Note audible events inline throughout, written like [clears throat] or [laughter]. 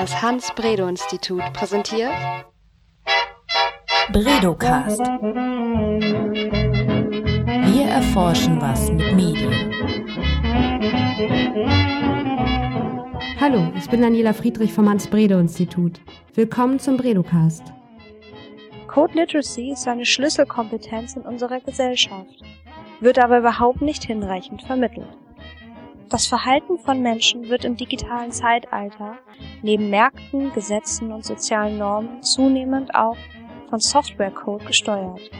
Das Hans-Bredow-Institut präsentiert Bredocast. Wir erforschen was mit Medien. Hallo, ich bin Daniela Friedrich vom Hans-Bredow-Institut. Willkommen zum Bredocast. Code Literacy ist eine Schlüsselkompetenz in unserer Gesellschaft, wird aber überhaupt nicht hinreichend vermittelt. Das Verhalten von Menschen wird im digitalen Zeitalter neben Märkten, Gesetzen und sozialen Normen zunehmend auch von Softwarecode gesteuert.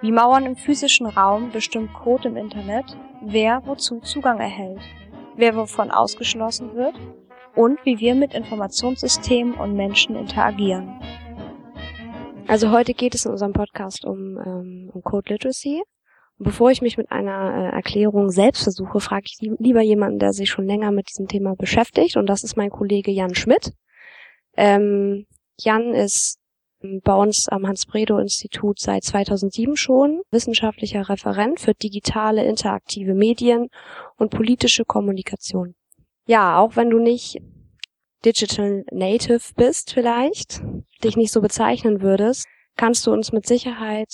Wie Mauern im physischen Raum bestimmt Code im Internet, wer wozu Zugang erhält, wer wovon ausgeschlossen wird und wie wir mit Informationssystemen und Menschen interagieren. Also heute geht es in unserem Podcast um, ähm, um Code Literacy Bevor ich mich mit einer äh, Erklärung selbst versuche, frage ich lieber jemanden, der sich schon länger mit diesem Thema beschäftigt. Und das ist mein Kollege Jan Schmidt. Ähm, Jan ist bei uns am Hans-Bredow-Institut seit 2007 schon wissenschaftlicher Referent für digitale interaktive Medien und politische Kommunikation. Ja, auch wenn du nicht Digital Native bist vielleicht, dich nicht so bezeichnen würdest, kannst du uns mit Sicherheit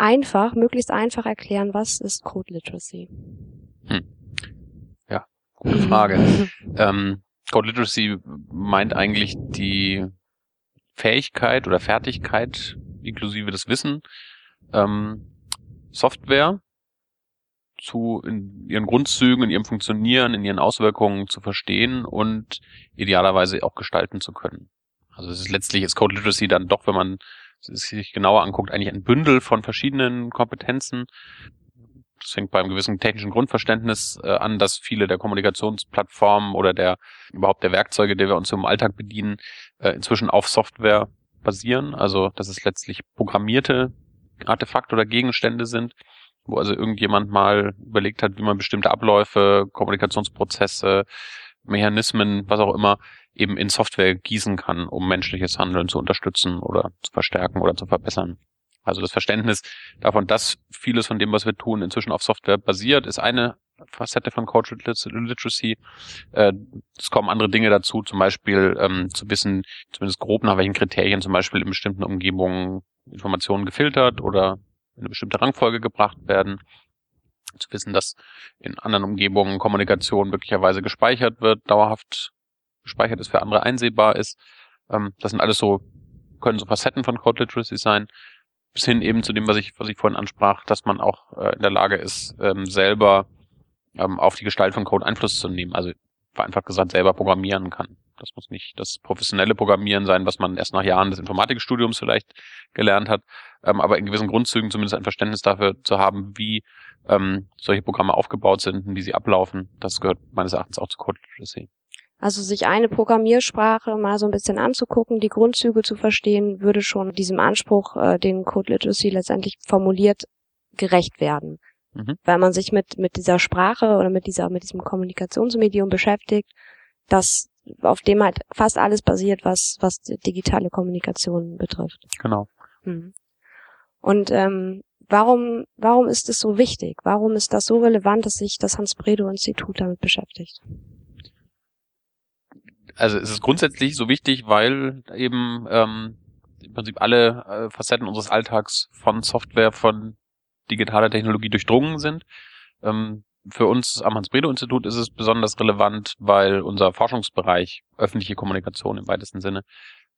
einfach, möglichst einfach erklären, was ist Code Literacy? Hm. Ja, gute Frage. [laughs] ähm, Code Literacy meint eigentlich die Fähigkeit oder Fertigkeit inklusive des Wissen, ähm, Software zu in ihren Grundzügen, in ihrem Funktionieren, in ihren Auswirkungen zu verstehen und idealerweise auch gestalten zu können. Also es ist letztlich ist Code Literacy dann doch, wenn man sich genauer anguckt, eigentlich ein Bündel von verschiedenen Kompetenzen. Das fängt beim gewissen technischen Grundverständnis äh, an, dass viele der Kommunikationsplattformen oder der überhaupt der Werkzeuge, die wir uns im Alltag bedienen, äh, inzwischen auf Software basieren. Also dass es letztlich programmierte Artefakte oder Gegenstände sind, wo also irgendjemand mal überlegt hat, wie man bestimmte Abläufe, Kommunikationsprozesse, Mechanismen, was auch immer, eben in Software gießen kann, um menschliches Handeln zu unterstützen oder zu verstärken oder zu verbessern. Also das Verständnis davon, dass vieles von dem, was wir tun, inzwischen auf Software basiert, ist eine Facette von Code Literacy. Äh, es kommen andere Dinge dazu, zum Beispiel ähm, zu wissen, zumindest grob nach welchen Kriterien zum Beispiel in bestimmten Umgebungen Informationen gefiltert oder in eine bestimmte Rangfolge gebracht werden. Zu wissen, dass in anderen Umgebungen Kommunikation möglicherweise gespeichert wird, dauerhaft gespeichert ist, für andere einsehbar ist. Ähm, das sind alles so, können so Facetten von Code Literacy sein, bis hin eben zu dem, was ich, was ich vorhin ansprach, dass man auch äh, in der Lage ist, ähm, selber ähm, auf die Gestalt von Code Einfluss zu nehmen. Also vereinfacht gesagt selber programmieren kann. Das muss nicht das professionelle Programmieren sein, was man erst nach Jahren des Informatikstudiums vielleicht gelernt hat, ähm, aber in gewissen Grundzügen zumindest ein Verständnis dafür zu haben, wie ähm, solche Programme aufgebaut sind und wie sie ablaufen. Das gehört meines Erachtens auch zu Code Literacy. Also sich eine Programmiersprache mal so ein bisschen anzugucken, die Grundzüge zu verstehen, würde schon diesem Anspruch, äh, den Code Literacy letztendlich formuliert, gerecht werden. Mhm. Weil man sich mit, mit dieser Sprache oder mit dieser, mit diesem Kommunikationsmedium beschäftigt, das, auf dem halt fast alles basiert, was, was digitale Kommunikation betrifft. Genau. Mhm. Und ähm, warum, warum ist es so wichtig? Warum ist das so relevant, dass sich das Hans-Bredow-Institut damit beschäftigt? Also es ist grundsätzlich so wichtig, weil eben ähm, im Prinzip alle äh, Facetten unseres Alltags von Software, von digitaler Technologie durchdrungen sind. Ähm, für uns am Hans-Bredow-Institut ist es besonders relevant, weil unser Forschungsbereich öffentliche Kommunikation im weitesten Sinne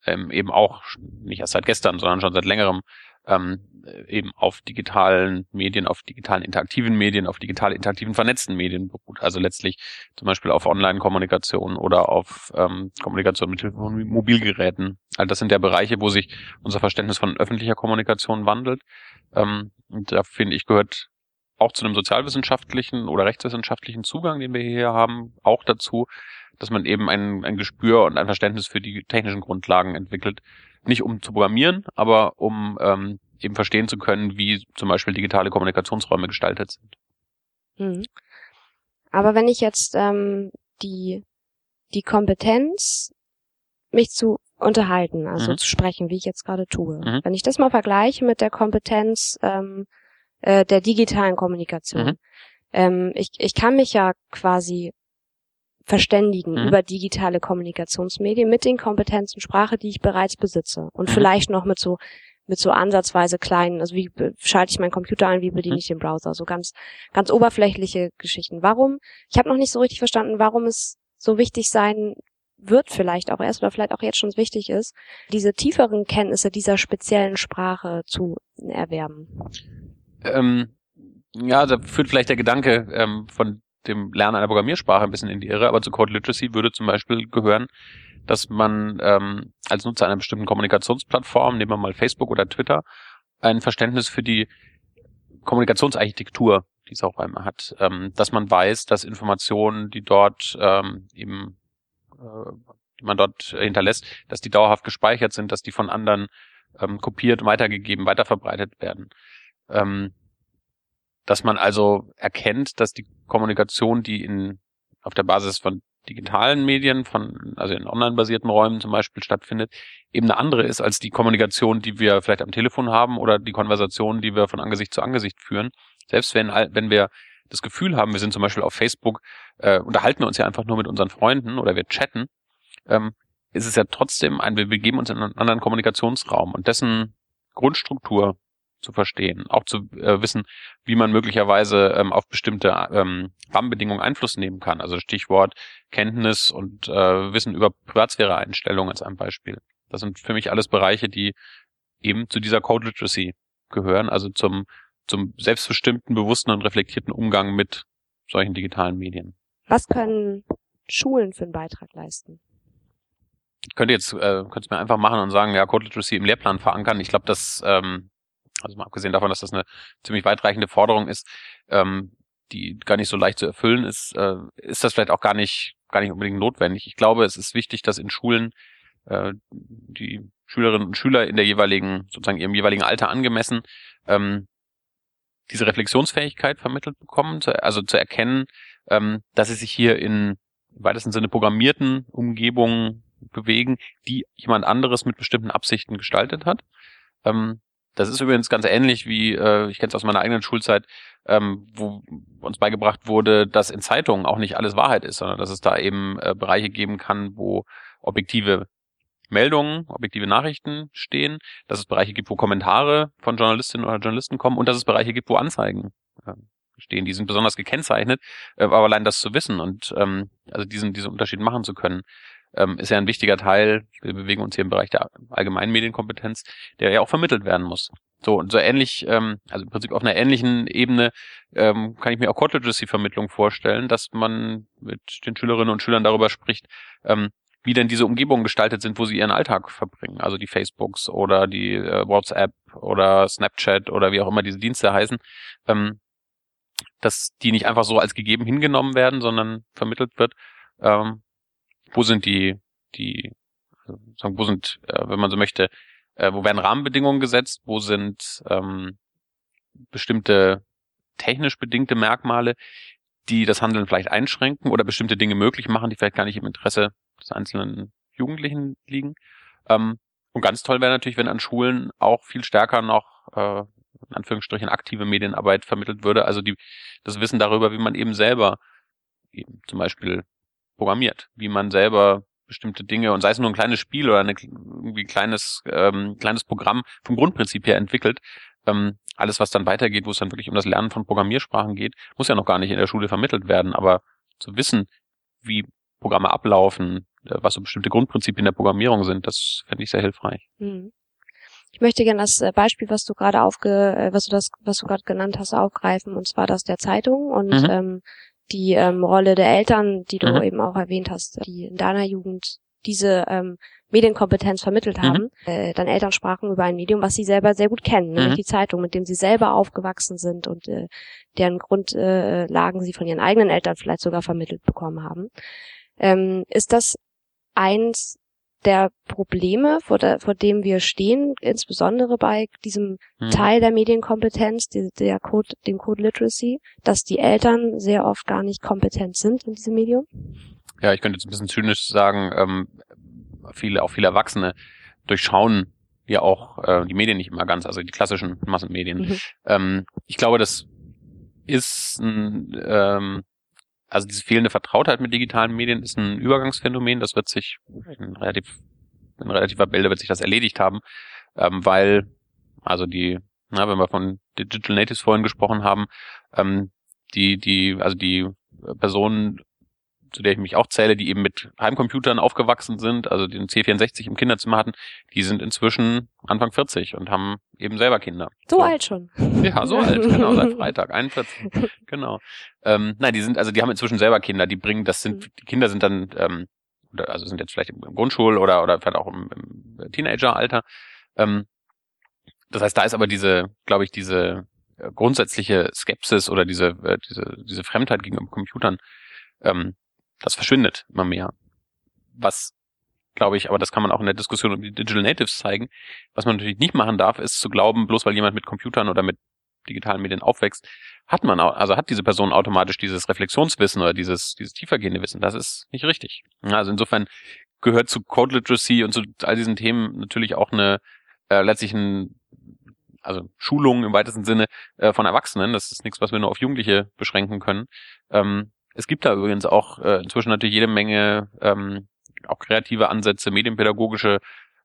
ähm, eben auch nicht erst seit gestern, sondern schon seit längerem ähm, eben auf digitalen Medien, auf digitalen interaktiven Medien, auf digital interaktiven vernetzten Medien beruht. Also letztlich zum Beispiel auf Online-Kommunikation oder auf ähm, Kommunikation mit Hilfe von Mobilgeräten. All das sind ja Bereiche, wo sich unser Verständnis von öffentlicher Kommunikation wandelt. Ähm, und da finde ich gehört auch zu einem sozialwissenschaftlichen oder rechtswissenschaftlichen Zugang, den wir hier haben, auch dazu, dass man eben ein, ein Gespür und ein Verständnis für die technischen Grundlagen entwickelt. Nicht um zu programmieren, aber um ähm, eben verstehen zu können, wie zum Beispiel digitale Kommunikationsräume gestaltet sind. Mhm. Aber wenn ich jetzt ähm, die, die Kompetenz, mich zu unterhalten, also mhm. zu sprechen, wie ich jetzt gerade tue, mhm. wenn ich das mal vergleiche mit der Kompetenz ähm, äh, der digitalen Kommunikation, mhm. ähm, ich, ich kann mich ja quasi verständigen Mhm. über digitale Kommunikationsmedien mit den Kompetenzen Sprache, die ich bereits besitze. Und Mhm. vielleicht noch mit so mit so ansatzweise kleinen, also wie schalte ich meinen Computer ein, wie bediene Mhm. ich den Browser, so ganz ganz oberflächliche Geschichten. Warum? Ich habe noch nicht so richtig verstanden, warum es so wichtig sein wird vielleicht auch erst oder vielleicht auch jetzt schon wichtig ist, diese tieferen Kenntnisse dieser speziellen Sprache zu erwerben. Ähm, ja, da führt vielleicht der Gedanke ähm, von dem Lernen einer Programmiersprache ein bisschen in die Irre, aber zu Code Literacy würde zum Beispiel gehören, dass man ähm, als Nutzer einer bestimmten Kommunikationsplattform, nehmen wir mal Facebook oder Twitter, ein Verständnis für die Kommunikationsarchitektur, die es auch einmal hat, ähm, dass man weiß, dass Informationen, die dort ähm, eben äh, die man dort hinterlässt, dass die dauerhaft gespeichert sind, dass die von anderen ähm, kopiert, weitergegeben, weiterverbreitet werden. Ähm, dass man also erkennt, dass die Kommunikation, die in auf der Basis von digitalen Medien, von also in online-basierten Räumen zum Beispiel stattfindet, eben eine andere ist als die Kommunikation, die wir vielleicht am Telefon haben oder die Konversation, die wir von Angesicht zu Angesicht führen. Selbst wenn wenn wir das Gefühl haben, wir sind zum Beispiel auf Facebook, äh, unterhalten wir uns ja einfach nur mit unseren Freunden oder wir chatten, ähm, ist es ja trotzdem ein, wir begeben uns in einen anderen Kommunikationsraum und dessen Grundstruktur zu verstehen, auch zu äh, wissen, wie man möglicherweise ähm, auf bestimmte ähm, Rahmenbedingungen Einfluss nehmen kann. Also Stichwort Kenntnis und äh, Wissen über Privatsphäre-Einstellungen als ein Beispiel. Das sind für mich alles Bereiche, die eben zu dieser Code Literacy gehören, also zum, zum selbstbestimmten, bewussten und reflektierten Umgang mit solchen digitalen Medien. Was können Schulen für einen Beitrag leisten? Ich könnte jetzt, äh, könnte es mir einfach machen und sagen, ja, Code Literacy im Lehrplan verankern. Ich glaube, dass, ähm, also mal abgesehen davon, dass das eine ziemlich weitreichende Forderung ist, ähm, die gar nicht so leicht zu erfüllen ist, äh, ist das vielleicht auch gar nicht, gar nicht unbedingt notwendig. Ich glaube, es ist wichtig, dass in Schulen äh, die Schülerinnen und Schüler in der jeweiligen, sozusagen ihrem jeweiligen Alter angemessen, ähm, diese Reflexionsfähigkeit vermittelt bekommen, zu, also zu erkennen, ähm, dass sie sich hier in im weitesten Sinne programmierten Umgebungen bewegen, die jemand anderes mit bestimmten Absichten gestaltet hat. Ähm, das ist übrigens ganz ähnlich wie, äh, ich kenne es aus meiner eigenen Schulzeit, ähm, wo uns beigebracht wurde, dass in Zeitungen auch nicht alles Wahrheit ist, sondern dass es da eben äh, Bereiche geben kann, wo objektive Meldungen, objektive Nachrichten stehen, dass es Bereiche gibt, wo Kommentare von Journalistinnen oder Journalisten kommen und dass es Bereiche gibt, wo Anzeigen äh, stehen. Die sind besonders gekennzeichnet, äh, aber allein das zu wissen und ähm, also diesen, diesen Unterschied machen zu können, ähm, ist ja ein wichtiger Teil. Wir bewegen uns hier im Bereich der allgemeinen Medienkompetenz, der ja auch vermittelt werden muss. So und so ähnlich, ähm, also im Prinzip auf einer ähnlichen Ebene ähm, kann ich mir auch Code Literacy Vermittlung vorstellen, dass man mit den Schülerinnen und Schülern darüber spricht, ähm, wie denn diese Umgebungen gestaltet sind, wo sie ihren Alltag verbringen. Also die Facebooks oder die äh, WhatsApp oder Snapchat oder wie auch immer diese Dienste heißen. Ähm, dass die nicht einfach so als gegeben hingenommen werden, sondern vermittelt wird, ähm, wo sind die, die, also sagen, wo sind, äh, wenn man so möchte, äh, wo werden Rahmenbedingungen gesetzt, wo sind ähm, bestimmte technisch bedingte Merkmale, die das Handeln vielleicht einschränken oder bestimmte Dinge möglich machen, die vielleicht gar nicht im Interesse des einzelnen Jugendlichen liegen. Ähm, und ganz toll wäre natürlich, wenn an Schulen auch viel stärker noch äh, in Anführungsstrichen aktive Medienarbeit vermittelt würde, also die das Wissen darüber, wie man eben selber eben zum Beispiel programmiert, wie man selber bestimmte Dinge und sei es nur ein kleines Spiel oder eine, irgendwie kleines ähm, kleines Programm vom Grundprinzip her entwickelt, ähm, alles was dann weitergeht, wo es dann wirklich um das Lernen von Programmiersprachen geht, muss ja noch gar nicht in der Schule vermittelt werden, aber zu wissen, wie Programme ablaufen, äh, was so bestimmte Grundprinzipien der Programmierung sind, das fände ich sehr hilfreich. Hm. Ich möchte gerne das äh, Beispiel, was du gerade aufge, äh, was du das, was du gerade genannt hast, aufgreifen, und zwar das der Zeitung und Mhm. ähm, die ähm, Rolle der Eltern, die du Mhm. eben auch erwähnt hast, die in deiner Jugend diese ähm, Medienkompetenz vermittelt Mhm. haben. Äh, deine Eltern sprachen über ein Medium, was sie selber sehr gut kennen, nämlich Mhm. die Zeitung, mit dem sie selber aufgewachsen sind und äh, deren Grundlagen äh, sie von ihren eigenen Eltern vielleicht sogar vermittelt bekommen haben. Ähm, ist das eins der Probleme, vor, der, vor dem wir stehen, insbesondere bei diesem Mhm. Teil der Medienkompetenz, die, der Code, dem Code Literacy, dass die Eltern sehr oft gar nicht kompetent sind in diesem Medium? Ja, ich könnte jetzt ein bisschen zynisch sagen, ähm, viele, auch viele Erwachsene durchschauen ja auch äh, die Medien nicht immer ganz, also die klassischen Massenmedien. Mhm. Ähm, ich glaube, das ist ein ähm, also diese fehlende Vertrautheit mit digitalen Medien ist ein Übergangsphänomen. Das wird sich in relativ in relativer Bälde wird sich das erledigt haben, ähm, weil also die, na, wenn wir von Digital Natives vorhin gesprochen haben, ähm, die die also die Personen zu der ich mich auch zähle, die eben mit Heimcomputern aufgewachsen sind, also den C64 im Kinderzimmer hatten, die sind inzwischen Anfang 40 und haben eben selber Kinder. So, so. alt schon. Ja, so alt, [laughs] genau, seit Freitag, 41. genau. Ähm, nein, die sind, also die haben inzwischen selber Kinder, die bringen, das sind, mhm. die Kinder sind dann, ähm, also sind jetzt vielleicht im Grundschul- oder, oder vielleicht auch im, im Teenageralter. Ähm, das heißt, da ist aber diese, glaube ich, diese äh, grundsätzliche Skepsis oder diese, äh, diese, diese Fremdheit gegenüber Computern ähm, das verschwindet immer mehr. Was, glaube ich, aber das kann man auch in der Diskussion um die Digital Natives zeigen. Was man natürlich nicht machen darf, ist zu glauben, bloß weil jemand mit Computern oder mit digitalen Medien aufwächst, hat man auch, also hat diese Person automatisch dieses Reflexionswissen oder dieses, dieses tiefergehende Wissen. Das ist nicht richtig. Also insofern gehört zu Code Literacy und zu all diesen Themen natürlich auch eine äh, letztlich ein also Schulung im weitesten Sinne äh, von Erwachsenen. Das ist nichts, was wir nur auf Jugendliche beschränken können. Ähm, es gibt da übrigens auch äh, inzwischen natürlich jede Menge ähm, auch kreative Ansätze, medienpädagogische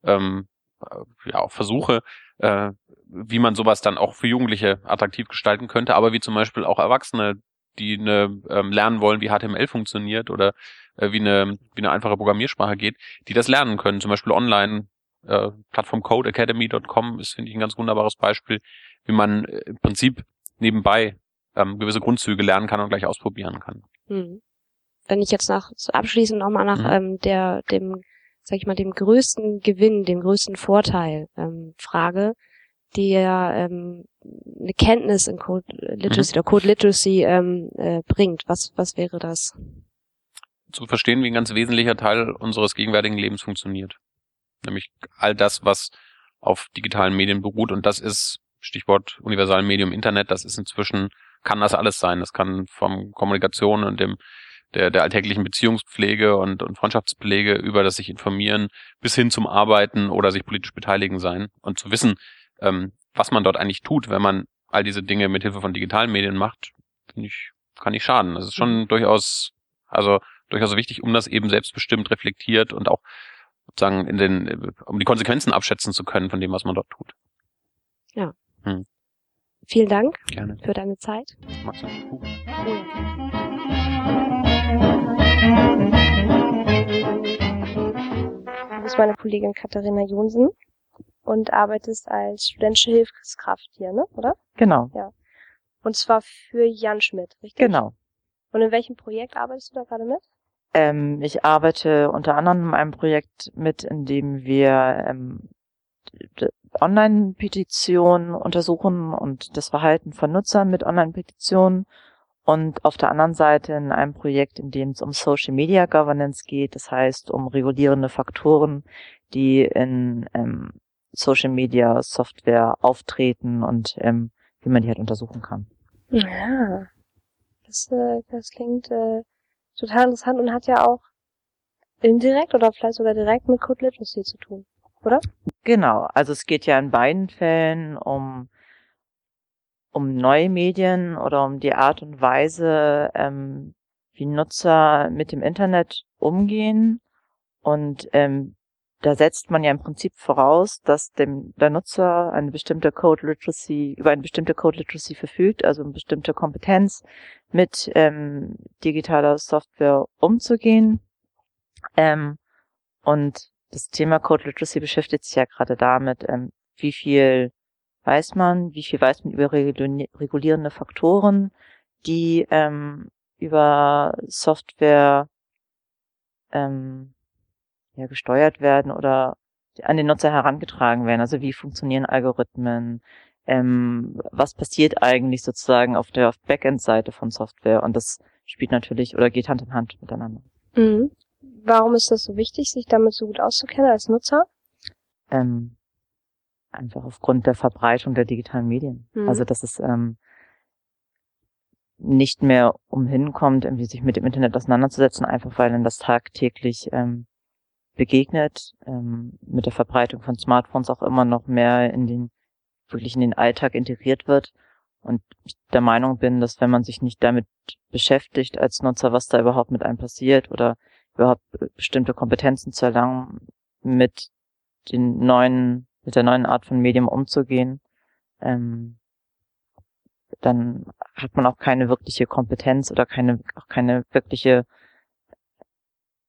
ähm, äh, ja, auch Versuche, äh, wie man sowas dann auch für Jugendliche attraktiv gestalten könnte, aber wie zum Beispiel auch Erwachsene, die eine, ähm, lernen wollen, wie HTML funktioniert oder äh, wie, eine, wie eine einfache Programmiersprache geht, die das lernen können, zum Beispiel online. Äh, Plattform codeacademy.com ist, finde ich, ein ganz wunderbares Beispiel, wie man äh, im Prinzip nebenbei ähm, gewisse Grundzüge lernen kann und gleich ausprobieren kann. Hm. Wenn ich jetzt nach abschließend nochmal nach mhm. ähm, der dem sag ich mal dem größten Gewinn, dem größten Vorteil ähm, frage, der ähm, eine Kenntnis in Code Literacy mhm. oder Code Literacy ähm, äh, bringt, was was wäre das? Zu verstehen, wie ein ganz wesentlicher Teil unseres gegenwärtigen Lebens funktioniert, nämlich all das, was auf digitalen Medien beruht und das ist Stichwort universalen Medium Internet, das ist inzwischen kann das alles sein. Das kann vom Kommunikation und dem der, der alltäglichen Beziehungspflege und, und Freundschaftspflege über das sich informieren bis hin zum Arbeiten oder sich politisch beteiligen sein und zu wissen, ähm, was man dort eigentlich tut, wenn man all diese Dinge mit Hilfe von digitalen Medien macht, finde ich, kann nicht schaden. Das ist schon mhm. durchaus, also durchaus wichtig, um das eben selbstbestimmt reflektiert und auch sozusagen in den, um die Konsequenzen abschätzen zu können von dem, was man dort tut. Ja. Hm. Vielen Dank Gerne. für deine Zeit. Magst du ein Buch? Du bist meine Kollegin Katharina Jonsen und arbeitest als studentische Hilfskraft hier, ne? Oder? Genau. Ja. Und zwar für Jan Schmidt, richtig? Genau. Und in welchem Projekt arbeitest du da gerade mit? Ähm, ich arbeite unter anderem in einem Projekt mit, in dem wir ähm, Online-Petitionen untersuchen und das Verhalten von Nutzern mit Online-Petitionen und auf der anderen Seite in einem Projekt, in dem es um Social Media Governance geht, das heißt um regulierende Faktoren, die in ähm, Social Media Software auftreten und ähm, wie man die halt untersuchen kann. Ja, das, äh, das klingt äh, total interessant und hat ja auch indirekt oder vielleicht sogar direkt mit Code Literacy zu tun oder? Genau, also es geht ja in beiden Fällen um, um neue Medien oder um die Art und Weise, ähm, wie Nutzer mit dem Internet umgehen. Und ähm, da setzt man ja im Prinzip voraus, dass dem, der Nutzer eine bestimmte Code Literacy, über eine bestimmte Code Literacy verfügt, also eine bestimmte Kompetenz mit ähm, digitaler Software umzugehen. Ähm, und das Thema Code Literacy beschäftigt sich ja gerade damit, ähm, wie viel weiß man, wie viel weiß man über regulierende Faktoren, die ähm, über Software ähm, ja, gesteuert werden oder an den Nutzer herangetragen werden. Also wie funktionieren Algorithmen, ähm, was passiert eigentlich sozusagen auf der Backend-Seite von Software und das spielt natürlich oder geht Hand in Hand miteinander. Mhm. Warum ist das so wichtig, sich damit so gut auszukennen als Nutzer? Ähm, einfach aufgrund der Verbreitung der digitalen Medien. Mhm. Also dass es ähm, nicht mehr umhin kommt, irgendwie sich mit dem Internet auseinanderzusetzen, einfach weil dann das tagtäglich ähm, begegnet, ähm, mit der Verbreitung von Smartphones auch immer noch mehr in den, wirklich in den Alltag integriert wird Und ich der Meinung bin, dass wenn man sich nicht damit beschäftigt als Nutzer, was da überhaupt mit einem passiert oder überhaupt bestimmte Kompetenzen zu erlangen, mit den neuen, mit der neuen Art von Medium umzugehen, ähm, dann hat man auch keine wirkliche Kompetenz oder keine, auch keine wirkliche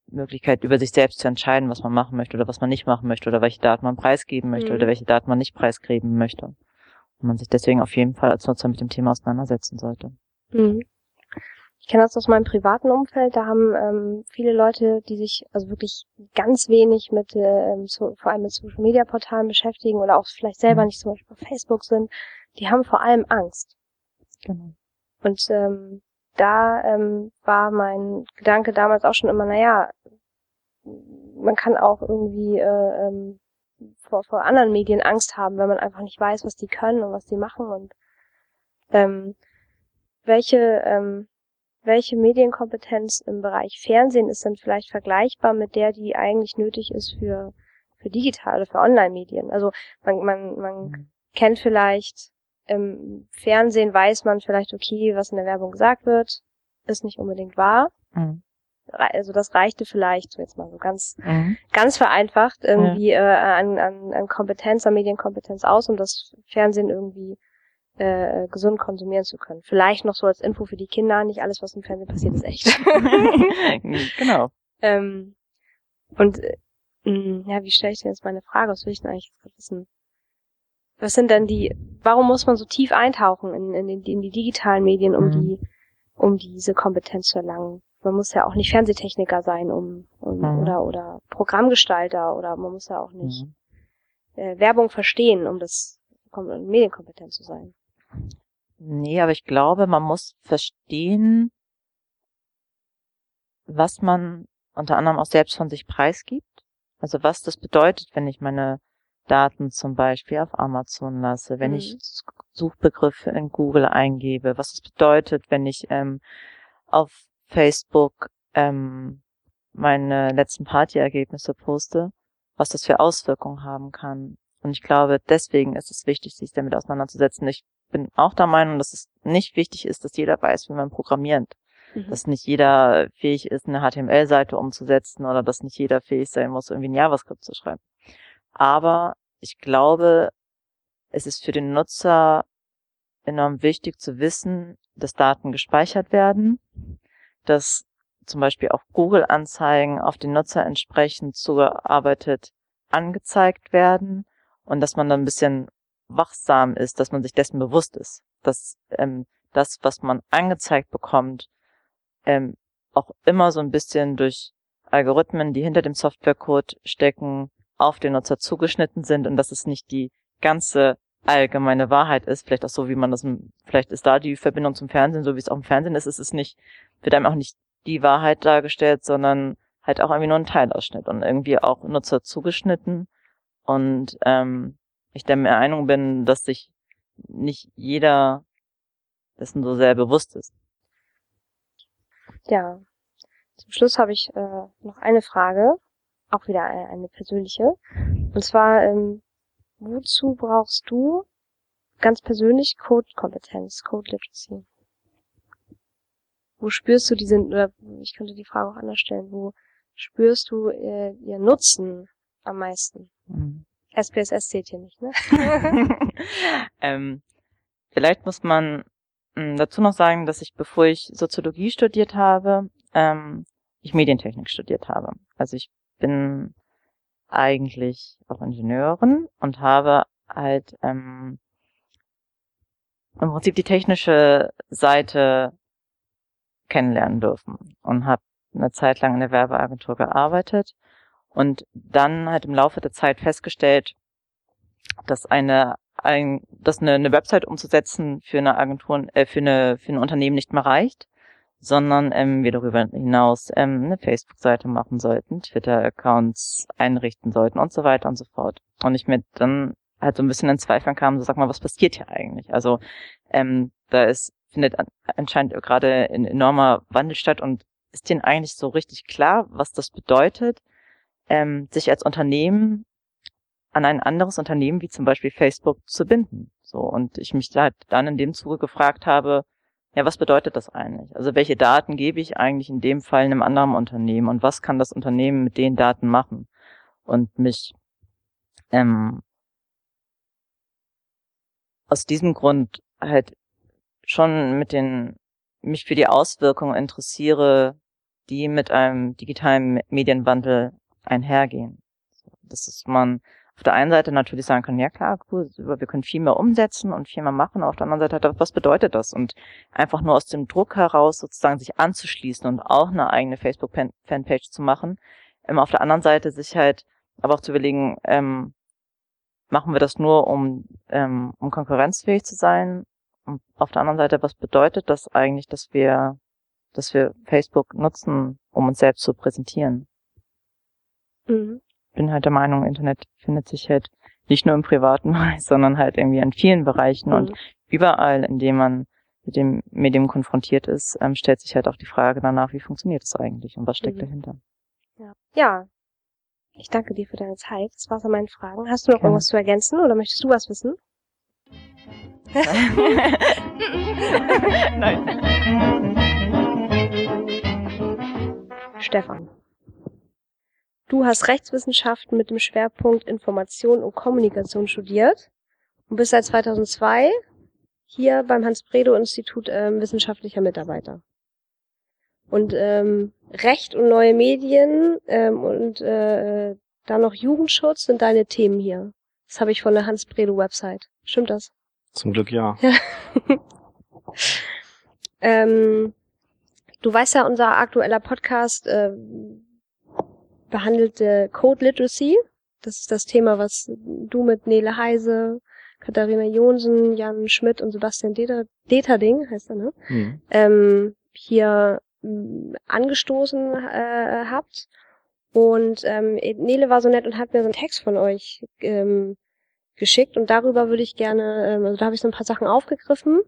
Möglichkeit, über sich selbst zu entscheiden, was man machen möchte oder was man nicht machen möchte oder welche Daten man preisgeben möchte mhm. oder welche Daten man nicht preisgeben möchte. Und man sich deswegen auf jeden Fall als Nutzer mit dem Thema auseinandersetzen sollte. Mhm. Ich kenne das aus meinem privaten Umfeld, da haben ähm, viele Leute, die sich also wirklich ganz wenig mit, äh, so, vor allem mit Social Media Portalen beschäftigen oder auch vielleicht selber mhm. nicht zum Beispiel auf Facebook sind, die haben vor allem Angst. Genau. Und ähm, da ähm, war mein Gedanke damals auch schon immer, naja, man kann auch irgendwie äh, ähm, vor, vor anderen Medien Angst haben, wenn man einfach nicht weiß, was die können und was die machen und ähm, welche ähm, welche Medienkompetenz im Bereich Fernsehen ist denn vielleicht vergleichbar mit der, die eigentlich nötig ist für für digital oder für Online-Medien? Also man man man mhm. kennt vielleicht im Fernsehen weiß man vielleicht okay, was in der Werbung gesagt wird, ist nicht unbedingt wahr. Mhm also das reichte vielleicht, so jetzt mal so ganz, mhm. ganz vereinfacht, irgendwie ja. äh, an, an, an Kompetenz, an Medienkompetenz aus, um das Fernsehen irgendwie äh, gesund konsumieren zu können. Vielleicht noch so als Info für die Kinder, nicht alles, was im Fernsehen passiert, ist echt. [laughs] genau. ähm, und äh, ja, wie stelle ich denn jetzt meine Frage? Was will ich denn eigentlich wissen? Was sind denn die, warum muss man so tief eintauchen in, in, in, die, in die digitalen Medien, um mhm. die, um diese Kompetenz zu erlangen? man muss ja auch nicht Fernsehtechniker sein, um, um mhm. oder oder Programmgestalter oder man muss ja auch nicht mhm. äh, Werbung verstehen, um das um medienkompetent zu sein. Nee, aber ich glaube, man muss verstehen, was man unter anderem auch selbst von sich preisgibt. Also was das bedeutet, wenn ich meine Daten zum Beispiel auf Amazon lasse, wenn mhm. ich Suchbegriffe in Google eingebe, was es bedeutet, wenn ich ähm, auf Facebook ähm, meine letzten Partyergebnisse poste, was das für Auswirkungen haben kann. Und ich glaube, deswegen ist es wichtig, sich damit auseinanderzusetzen. Ich bin auch der Meinung, dass es nicht wichtig ist, dass jeder weiß, wie man programmiert. Mhm. Dass nicht jeder fähig ist, eine HTML-Seite umzusetzen oder dass nicht jeder fähig sein muss, irgendwie ein JavaScript zu schreiben. Aber ich glaube, es ist für den Nutzer enorm wichtig zu wissen, dass Daten gespeichert werden, dass zum Beispiel auch Google-Anzeigen auf den Nutzer entsprechend zugearbeitet angezeigt werden und dass man dann ein bisschen wachsam ist, dass man sich dessen bewusst ist, dass ähm, das, was man angezeigt bekommt, ähm, auch immer so ein bisschen durch Algorithmen, die hinter dem Softwarecode stecken, auf den Nutzer zugeschnitten sind und dass es nicht die ganze allgemeine Wahrheit ist, vielleicht auch so, wie man das, vielleicht ist da die Verbindung zum Fernsehen, so wie es auch im Fernsehen ist, es ist nicht wird einem auch nicht die Wahrheit dargestellt, sondern halt auch irgendwie nur ein Teilausschnitt und irgendwie auch Nutzer zugeschnitten. Und ähm, ich der Meinung bin, dass sich nicht jeder dessen so sehr bewusst ist. Ja, zum Schluss habe ich äh, noch eine Frage, auch wieder eine, eine persönliche. Und zwar, ähm, wozu brauchst du ganz persönlich Code-Kompetenz, Code-Literacy? wo spürst du diesen, oder ich könnte die Frage auch anders stellen, wo spürst du äh, ihr Nutzen am meisten? Mhm. SPSS zählt hier nicht, ne? [laughs] [laughs] ähm, vielleicht muss man hm, dazu noch sagen, dass ich, bevor ich Soziologie studiert habe, ähm, ich Medientechnik studiert habe. Also ich bin eigentlich auch Ingenieurin und habe halt ähm, im Prinzip die technische Seite kennenlernen dürfen und habe eine Zeit lang in der Werbeagentur gearbeitet und dann halt im Laufe der Zeit festgestellt, dass eine ein, dass eine, eine Website umzusetzen für eine Agentur, äh, für eine für ein Unternehmen nicht mehr reicht, sondern ähm, wir darüber hinaus ähm, eine Facebook-Seite machen sollten, Twitter-Accounts einrichten sollten und so weiter und so fort. Und ich mir dann halt so ein bisschen in Zweifeln kam, so sag mal, was passiert hier eigentlich? Also ähm, da ist findet anscheinend gerade ein enormer Wandel statt und ist denen eigentlich so richtig klar, was das bedeutet, ähm, sich als Unternehmen an ein anderes Unternehmen wie zum Beispiel Facebook zu binden. So, und ich mich da dann in dem Zuge gefragt habe, ja, was bedeutet das eigentlich? Also welche Daten gebe ich eigentlich in dem Fall einem anderen Unternehmen und was kann das Unternehmen mit den Daten machen? Und mich ähm, aus diesem Grund halt schon mit den mich für die Auswirkungen interessiere, die mit einem digitalen Medienwandel einhergehen. Das ist man auf der einen Seite natürlich sagen kann, ja klar, cool, wir können viel mehr umsetzen und viel mehr machen. Auf der anderen Seite, was bedeutet das? Und einfach nur aus dem Druck heraus sozusagen sich anzuschließen und auch eine eigene Facebook-Fanpage zu machen. Ähm, auf der anderen Seite sich halt aber auch zu überlegen, ähm, machen wir das nur, um, ähm, um konkurrenzfähig zu sein? Und auf der anderen Seite, was bedeutet das eigentlich, dass wir, dass wir Facebook nutzen, um uns selbst zu präsentieren? Mhm bin halt der Meinung, Internet findet sich halt nicht nur im privaten [laughs] Bereich, sondern halt irgendwie in vielen Bereichen mhm. und überall, in dem man mit dem Medium konfrontiert ist, ähm, stellt sich halt auch die Frage danach, wie funktioniert es eigentlich und was steckt mhm. dahinter. Ja. ja. Ich danke dir für deine Zeit. Das war's an meinen Fragen. Hast du noch Gerne. irgendwas zu ergänzen oder möchtest du was wissen? [laughs] Nein. Stefan. Du hast Rechtswissenschaften mit dem Schwerpunkt Information und Kommunikation studiert und bist seit 2002 hier beim Hans-Bredow-Institut ähm, wissenschaftlicher Mitarbeiter. Und ähm, Recht und neue Medien ähm, und äh, dann noch Jugendschutz sind deine Themen hier. Das habe ich von der Hans-Bredow-Website. Stimmt das? Zum Glück ja. ja. [laughs] ähm, du weißt ja, unser aktueller Podcast äh, behandelte Code Literacy. Das ist das Thema, was du mit Nele Heise, Katharina Jonsen, Jan Schmidt und Sebastian Deterding, heißt er, ne? Mhm. Ähm, hier mh, angestoßen äh, habt. Und ähm, Nele war so nett und hat mir so einen Text von euch ähm, geschickt und darüber würde ich gerne, ähm, also da habe ich so ein paar Sachen aufgegriffen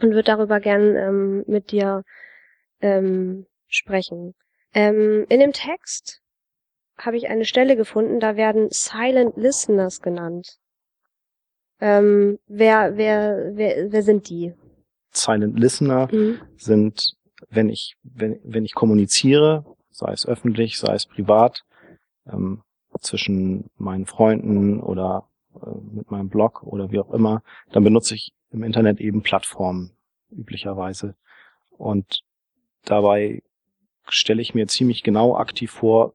und würde darüber gerne ähm, mit dir ähm, sprechen. Ähm, in dem Text habe ich eine Stelle gefunden, da werden Silent Listeners genannt. Ähm, wer, wer, wer, wer sind die? Silent Listener mhm. sind, wenn ich, wenn, wenn ich kommuniziere, sei es öffentlich, sei es privat, ähm, zwischen meinen Freunden oder äh, mit meinem Blog oder wie auch immer, dann benutze ich im Internet eben Plattformen üblicherweise. Und dabei stelle ich mir ziemlich genau aktiv vor,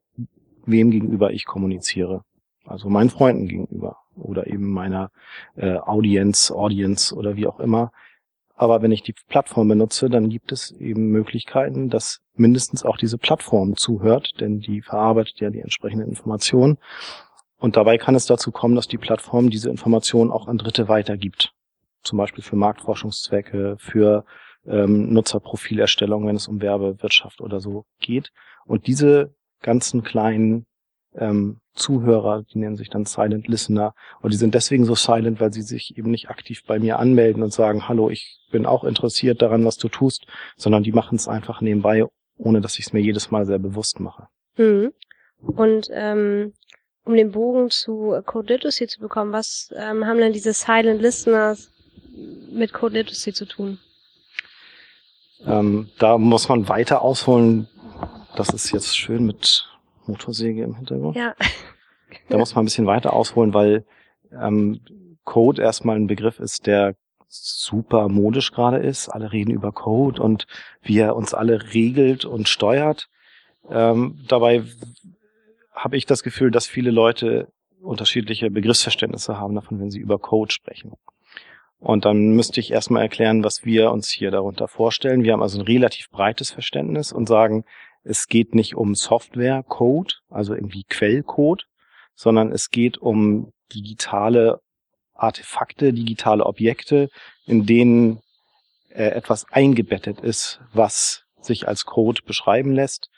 wem gegenüber ich kommuniziere. Also meinen Freunden gegenüber oder eben meiner äh, Audience, Audience oder wie auch immer. Aber wenn ich die Plattform benutze, dann gibt es eben Möglichkeiten, dass mindestens auch diese Plattform zuhört, denn die verarbeitet ja die entsprechenden Informationen. Und dabei kann es dazu kommen, dass die Plattform diese Informationen auch an Dritte weitergibt. Zum Beispiel für Marktforschungszwecke, für ähm, Nutzerprofilerstellung, wenn es um Werbewirtschaft oder so geht. Und diese ganzen kleinen ähm, Zuhörer, die nennen sich dann Silent Listener. Und die sind deswegen so silent, weil sie sich eben nicht aktiv bei mir anmelden und sagen, hallo, ich bin auch interessiert daran, was du tust, sondern die machen es einfach nebenbei, ohne dass ich es mir jedes Mal sehr bewusst mache. Mhm. Und ähm, um den Bogen zu Code Literacy zu bekommen, was ähm, haben denn diese Silent Listeners mit Code Literacy zu tun? Ähm, da muss man weiter ausholen. Das ist jetzt schön mit Motorsäge im Hintergrund. Ja. [laughs] Da muss man ein bisschen weiter ausholen, weil ähm, Code erstmal ein Begriff ist, der super modisch gerade ist. Alle reden über Code und wie er uns alle regelt und steuert. Ähm, dabei habe ich das Gefühl, dass viele Leute unterschiedliche Begriffsverständnisse haben davon, wenn sie über Code sprechen. Und dann müsste ich erstmal erklären, was wir uns hier darunter vorstellen. Wir haben also ein relativ breites Verständnis und sagen, es geht nicht um Software, Code, also irgendwie Quellcode, sondern es geht um digitale Artefakte, digitale Objekte, in denen äh, etwas eingebettet ist, was sich als Code beschreiben lässt,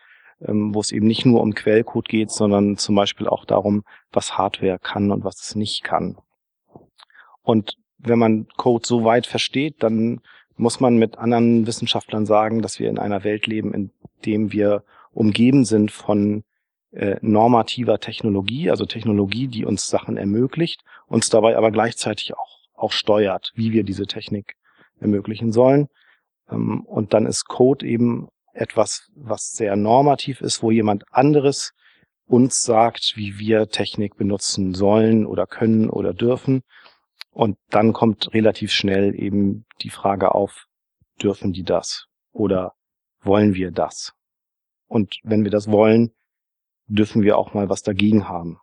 ähm, wo es eben nicht nur um Quellcode geht, sondern zum Beispiel auch darum, was Hardware kann und was es nicht kann. Und wenn man Code so weit versteht, dann muss man mit anderen Wissenschaftlern sagen, dass wir in einer Welt leben, in dem wir umgeben sind von äh, normativer Technologie, also Technologie, die uns Sachen ermöglicht, uns dabei aber gleichzeitig auch auch steuert, wie wir diese Technik ermöglichen sollen. Ähm, und dann ist Code eben etwas, was sehr normativ ist, wo jemand anderes uns sagt, wie wir Technik benutzen sollen oder können oder dürfen. Und dann kommt relativ schnell eben die Frage auf, dürfen die das oder wollen wir das? Und wenn wir das wollen, dürfen wir auch mal was dagegen haben.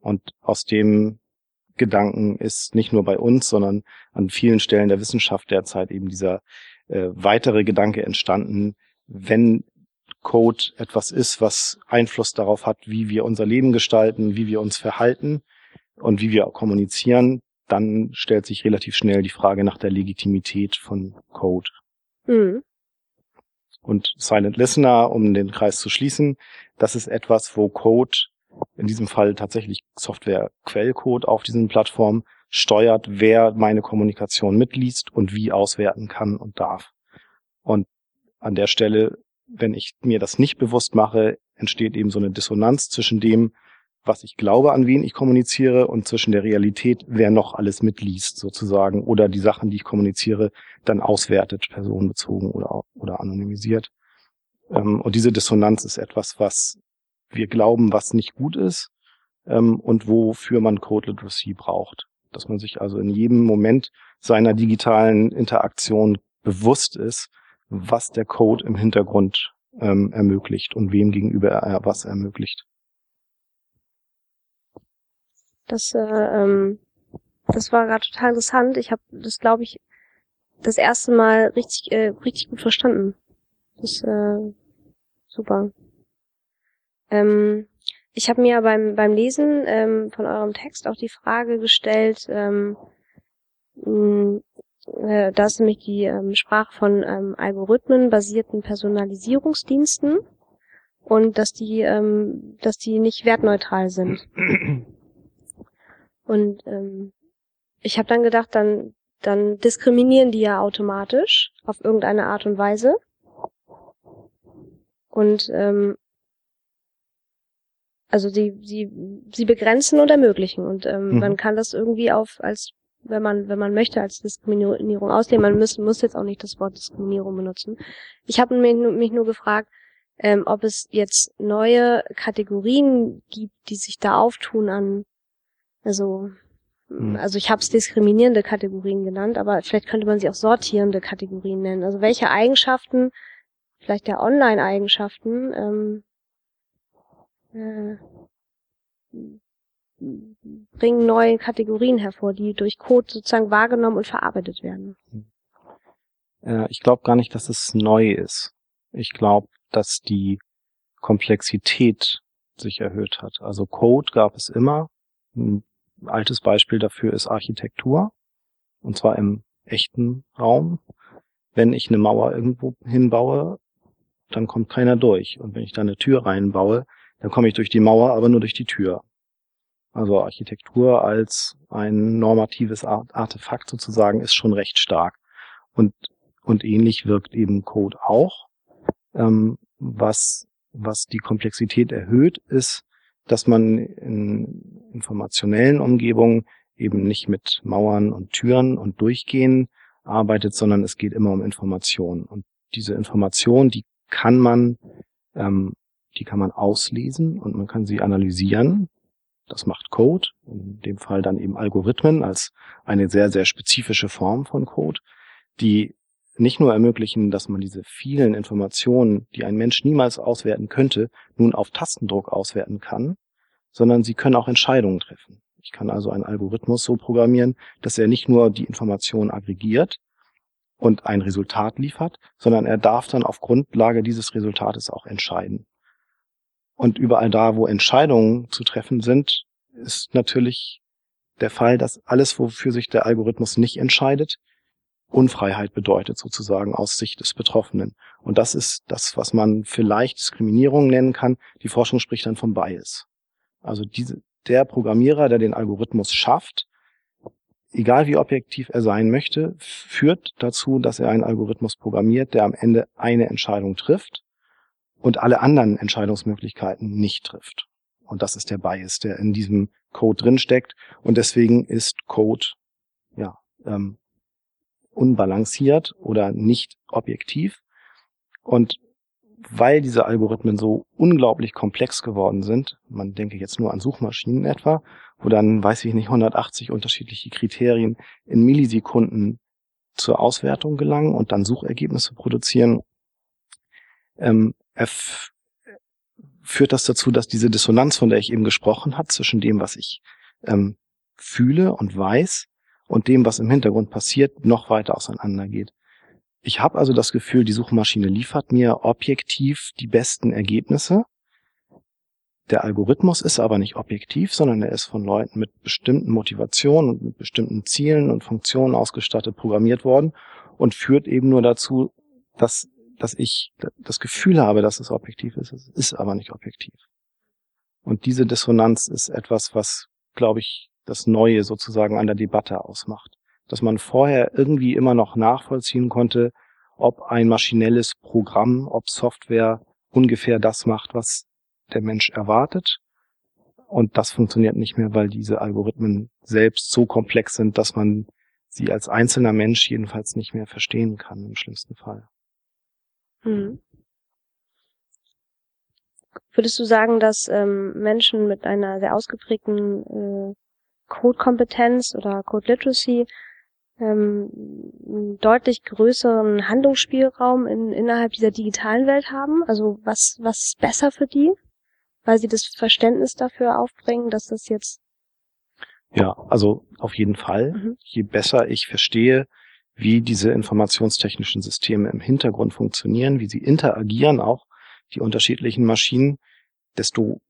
Und aus dem Gedanken ist nicht nur bei uns, sondern an vielen Stellen der Wissenschaft derzeit eben dieser äh, weitere Gedanke entstanden, wenn Code etwas ist, was Einfluss darauf hat, wie wir unser Leben gestalten, wie wir uns verhalten und wie wir kommunizieren, dann stellt sich relativ schnell die Frage nach der Legitimität von Code. Mhm. Und Silent Listener, um den Kreis zu schließen, das ist etwas, wo Code, in diesem Fall tatsächlich Software-Quellcode auf diesen Plattformen, steuert, wer meine Kommunikation mitliest und wie auswerten kann und darf. Und an der Stelle, wenn ich mir das nicht bewusst mache, entsteht eben so eine Dissonanz zwischen dem, was ich glaube, an wen ich kommuniziere und zwischen der Realität, wer noch alles mitliest sozusagen oder die Sachen, die ich kommuniziere, dann auswertet, personenbezogen oder, oder anonymisiert. Ähm, und diese Dissonanz ist etwas, was wir glauben, was nicht gut ist ähm, und wofür man Code Literacy braucht. Dass man sich also in jedem Moment seiner digitalen Interaktion bewusst ist, was der Code im Hintergrund ähm, ermöglicht und wem gegenüber er was ermöglicht. Das, äh, ähm, das war gerade total interessant. Ich habe das, glaube ich, das erste Mal richtig, äh, richtig gut verstanden. Das äh, super. Ähm, ich habe mir beim beim Lesen ähm, von eurem Text auch die Frage gestellt, ähm, mh, äh, da ist nämlich die ähm, Sprache von ähm, algorithmenbasierten Personalisierungsdiensten und dass die, ähm, dass die nicht wertneutral sind. [clears throat] Und ähm, ich habe dann gedacht, dann, dann diskriminieren die ja automatisch auf irgendeine Art und Weise. Und ähm, also sie, sie, sie begrenzen und ermöglichen. Und ähm, mhm. man kann das irgendwie auf als wenn man, wenn man möchte, als Diskriminierung auslegen. Man muss, muss jetzt auch nicht das Wort Diskriminierung benutzen. Ich habe mich, mich nur gefragt, ähm, ob es jetzt neue Kategorien gibt, die sich da auftun an also, hm. also ich habe es diskriminierende Kategorien genannt, aber vielleicht könnte man sie auch sortierende Kategorien nennen. Also welche Eigenschaften, vielleicht der Online-Eigenschaften, ähm, äh, bringen neue Kategorien hervor, die durch Code sozusagen wahrgenommen und verarbeitet werden. Äh, ich glaube gar nicht, dass es neu ist. Ich glaube, dass die Komplexität sich erhöht hat. Also Code gab es immer. Altes Beispiel dafür ist Architektur. Und zwar im echten Raum. Wenn ich eine Mauer irgendwo hinbaue, dann kommt keiner durch. Und wenn ich da eine Tür reinbaue, dann komme ich durch die Mauer, aber nur durch die Tür. Also Architektur als ein normatives Artefakt sozusagen ist schon recht stark. Und, und ähnlich wirkt eben Code auch. Ähm, was, was die Komplexität erhöht, ist, dass man in informationellen Umgebungen eben nicht mit Mauern und Türen und Durchgehen arbeitet, sondern es geht immer um Information. Und diese Information, die kann man, ähm, die kann man auslesen und man kann sie analysieren. Das macht Code, in dem Fall dann eben Algorithmen als eine sehr, sehr spezifische Form von Code, die nicht nur ermöglichen, dass man diese vielen Informationen, die ein Mensch niemals auswerten könnte, nun auf Tastendruck auswerten kann, sondern sie können auch Entscheidungen treffen. Ich kann also einen Algorithmus so programmieren, dass er nicht nur die Informationen aggregiert und ein Resultat liefert, sondern er darf dann auf Grundlage dieses Resultates auch entscheiden. Und überall da, wo Entscheidungen zu treffen sind, ist natürlich der Fall, dass alles, wofür sich der Algorithmus nicht entscheidet, Unfreiheit bedeutet sozusagen aus Sicht des Betroffenen. Und das ist das, was man vielleicht Diskriminierung nennen kann. Die Forschung spricht dann vom Bias. Also diese, der Programmierer, der den Algorithmus schafft, egal wie objektiv er sein möchte, führt dazu, dass er einen Algorithmus programmiert, der am Ende eine Entscheidung trifft und alle anderen Entscheidungsmöglichkeiten nicht trifft. Und das ist der Bias, der in diesem Code drinsteckt. Und deswegen ist Code ja ähm, unbalanciert oder nicht objektiv. Und weil diese Algorithmen so unglaublich komplex geworden sind, man denke jetzt nur an Suchmaschinen etwa, wo dann, weiß ich nicht, 180 unterschiedliche Kriterien in Millisekunden zur Auswertung gelangen und dann Suchergebnisse produzieren, ähm, führt das dazu, dass diese Dissonanz, von der ich eben gesprochen habe, zwischen dem, was ich ähm, fühle und weiß und dem, was im Hintergrund passiert, noch weiter auseinandergeht. Ich habe also das Gefühl, die Suchmaschine liefert mir objektiv die besten Ergebnisse. Der Algorithmus ist aber nicht objektiv, sondern er ist von Leuten mit bestimmten Motivationen und mit bestimmten Zielen und Funktionen ausgestattet programmiert worden und führt eben nur dazu, dass, dass ich das Gefühl habe, dass es objektiv ist. Es ist aber nicht objektiv. Und diese Dissonanz ist etwas, was, glaube ich, das Neue sozusagen an der Debatte ausmacht dass man vorher irgendwie immer noch nachvollziehen konnte, ob ein maschinelles Programm, ob Software ungefähr das macht, was der Mensch erwartet. Und das funktioniert nicht mehr, weil diese Algorithmen selbst so komplex sind, dass man sie als einzelner Mensch jedenfalls nicht mehr verstehen kann, im schlimmsten Fall. Hm. Würdest du sagen, dass ähm, Menschen mit einer sehr ausgeprägten äh, Code-Kompetenz oder Code-Literacy ähm, deutlich größeren Handlungsspielraum in, innerhalb dieser digitalen Welt haben? Also was, was ist besser für die? Weil sie das Verständnis dafür aufbringen, dass das jetzt. Ja, also auf jeden Fall. Mhm. Je besser ich verstehe, wie diese informationstechnischen Systeme im Hintergrund funktionieren, wie sie interagieren auch, die unterschiedlichen Maschinen, desto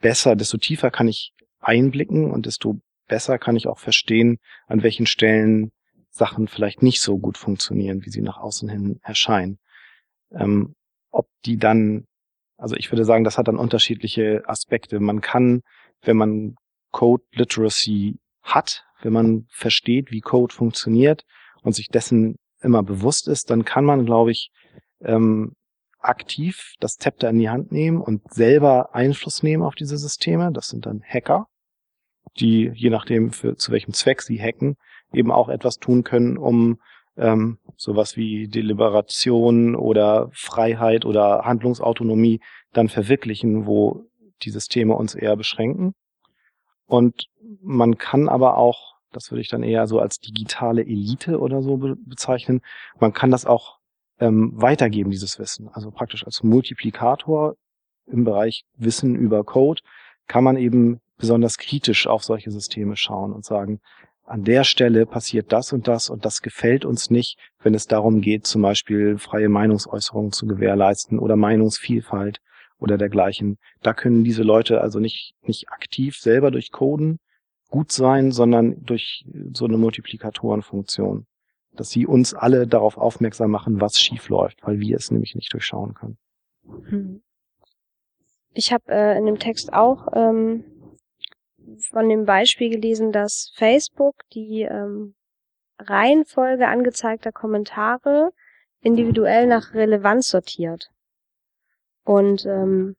besser, desto tiefer kann ich einblicken und desto besser kann ich auch verstehen, an welchen Stellen Sachen vielleicht nicht so gut funktionieren, wie sie nach außen hin erscheinen. Ähm, ob die dann, also ich würde sagen, das hat dann unterschiedliche Aspekte. Man kann, wenn man Code Literacy hat, wenn man versteht, wie Code funktioniert und sich dessen immer bewusst ist, dann kann man, glaube ich, ähm, aktiv das Zepter in die Hand nehmen und selber Einfluss nehmen auf diese Systeme. Das sind dann Hacker die, je nachdem für, zu welchem Zweck sie hacken, eben auch etwas tun können, um ähm, sowas wie Deliberation oder Freiheit oder Handlungsautonomie dann verwirklichen, wo die Systeme uns eher beschränken. Und man kann aber auch, das würde ich dann eher so als digitale Elite oder so be bezeichnen, man kann das auch ähm, weitergeben, dieses Wissen. Also praktisch als Multiplikator im Bereich Wissen über Code kann man eben besonders kritisch auf solche Systeme schauen und sagen, an der Stelle passiert das und das und das gefällt uns nicht, wenn es darum geht, zum Beispiel freie Meinungsäußerungen zu gewährleisten oder Meinungsvielfalt oder dergleichen. Da können diese Leute also nicht, nicht aktiv selber durch Coden gut sein, sondern durch so eine Multiplikatorenfunktion, dass sie uns alle darauf aufmerksam machen, was schief läuft, weil wir es nämlich nicht durchschauen können. Hm. Ich habe äh, in dem Text auch ähm, von dem Beispiel gelesen, dass Facebook die ähm, Reihenfolge angezeigter Kommentare individuell nach Relevanz sortiert. Und ähm,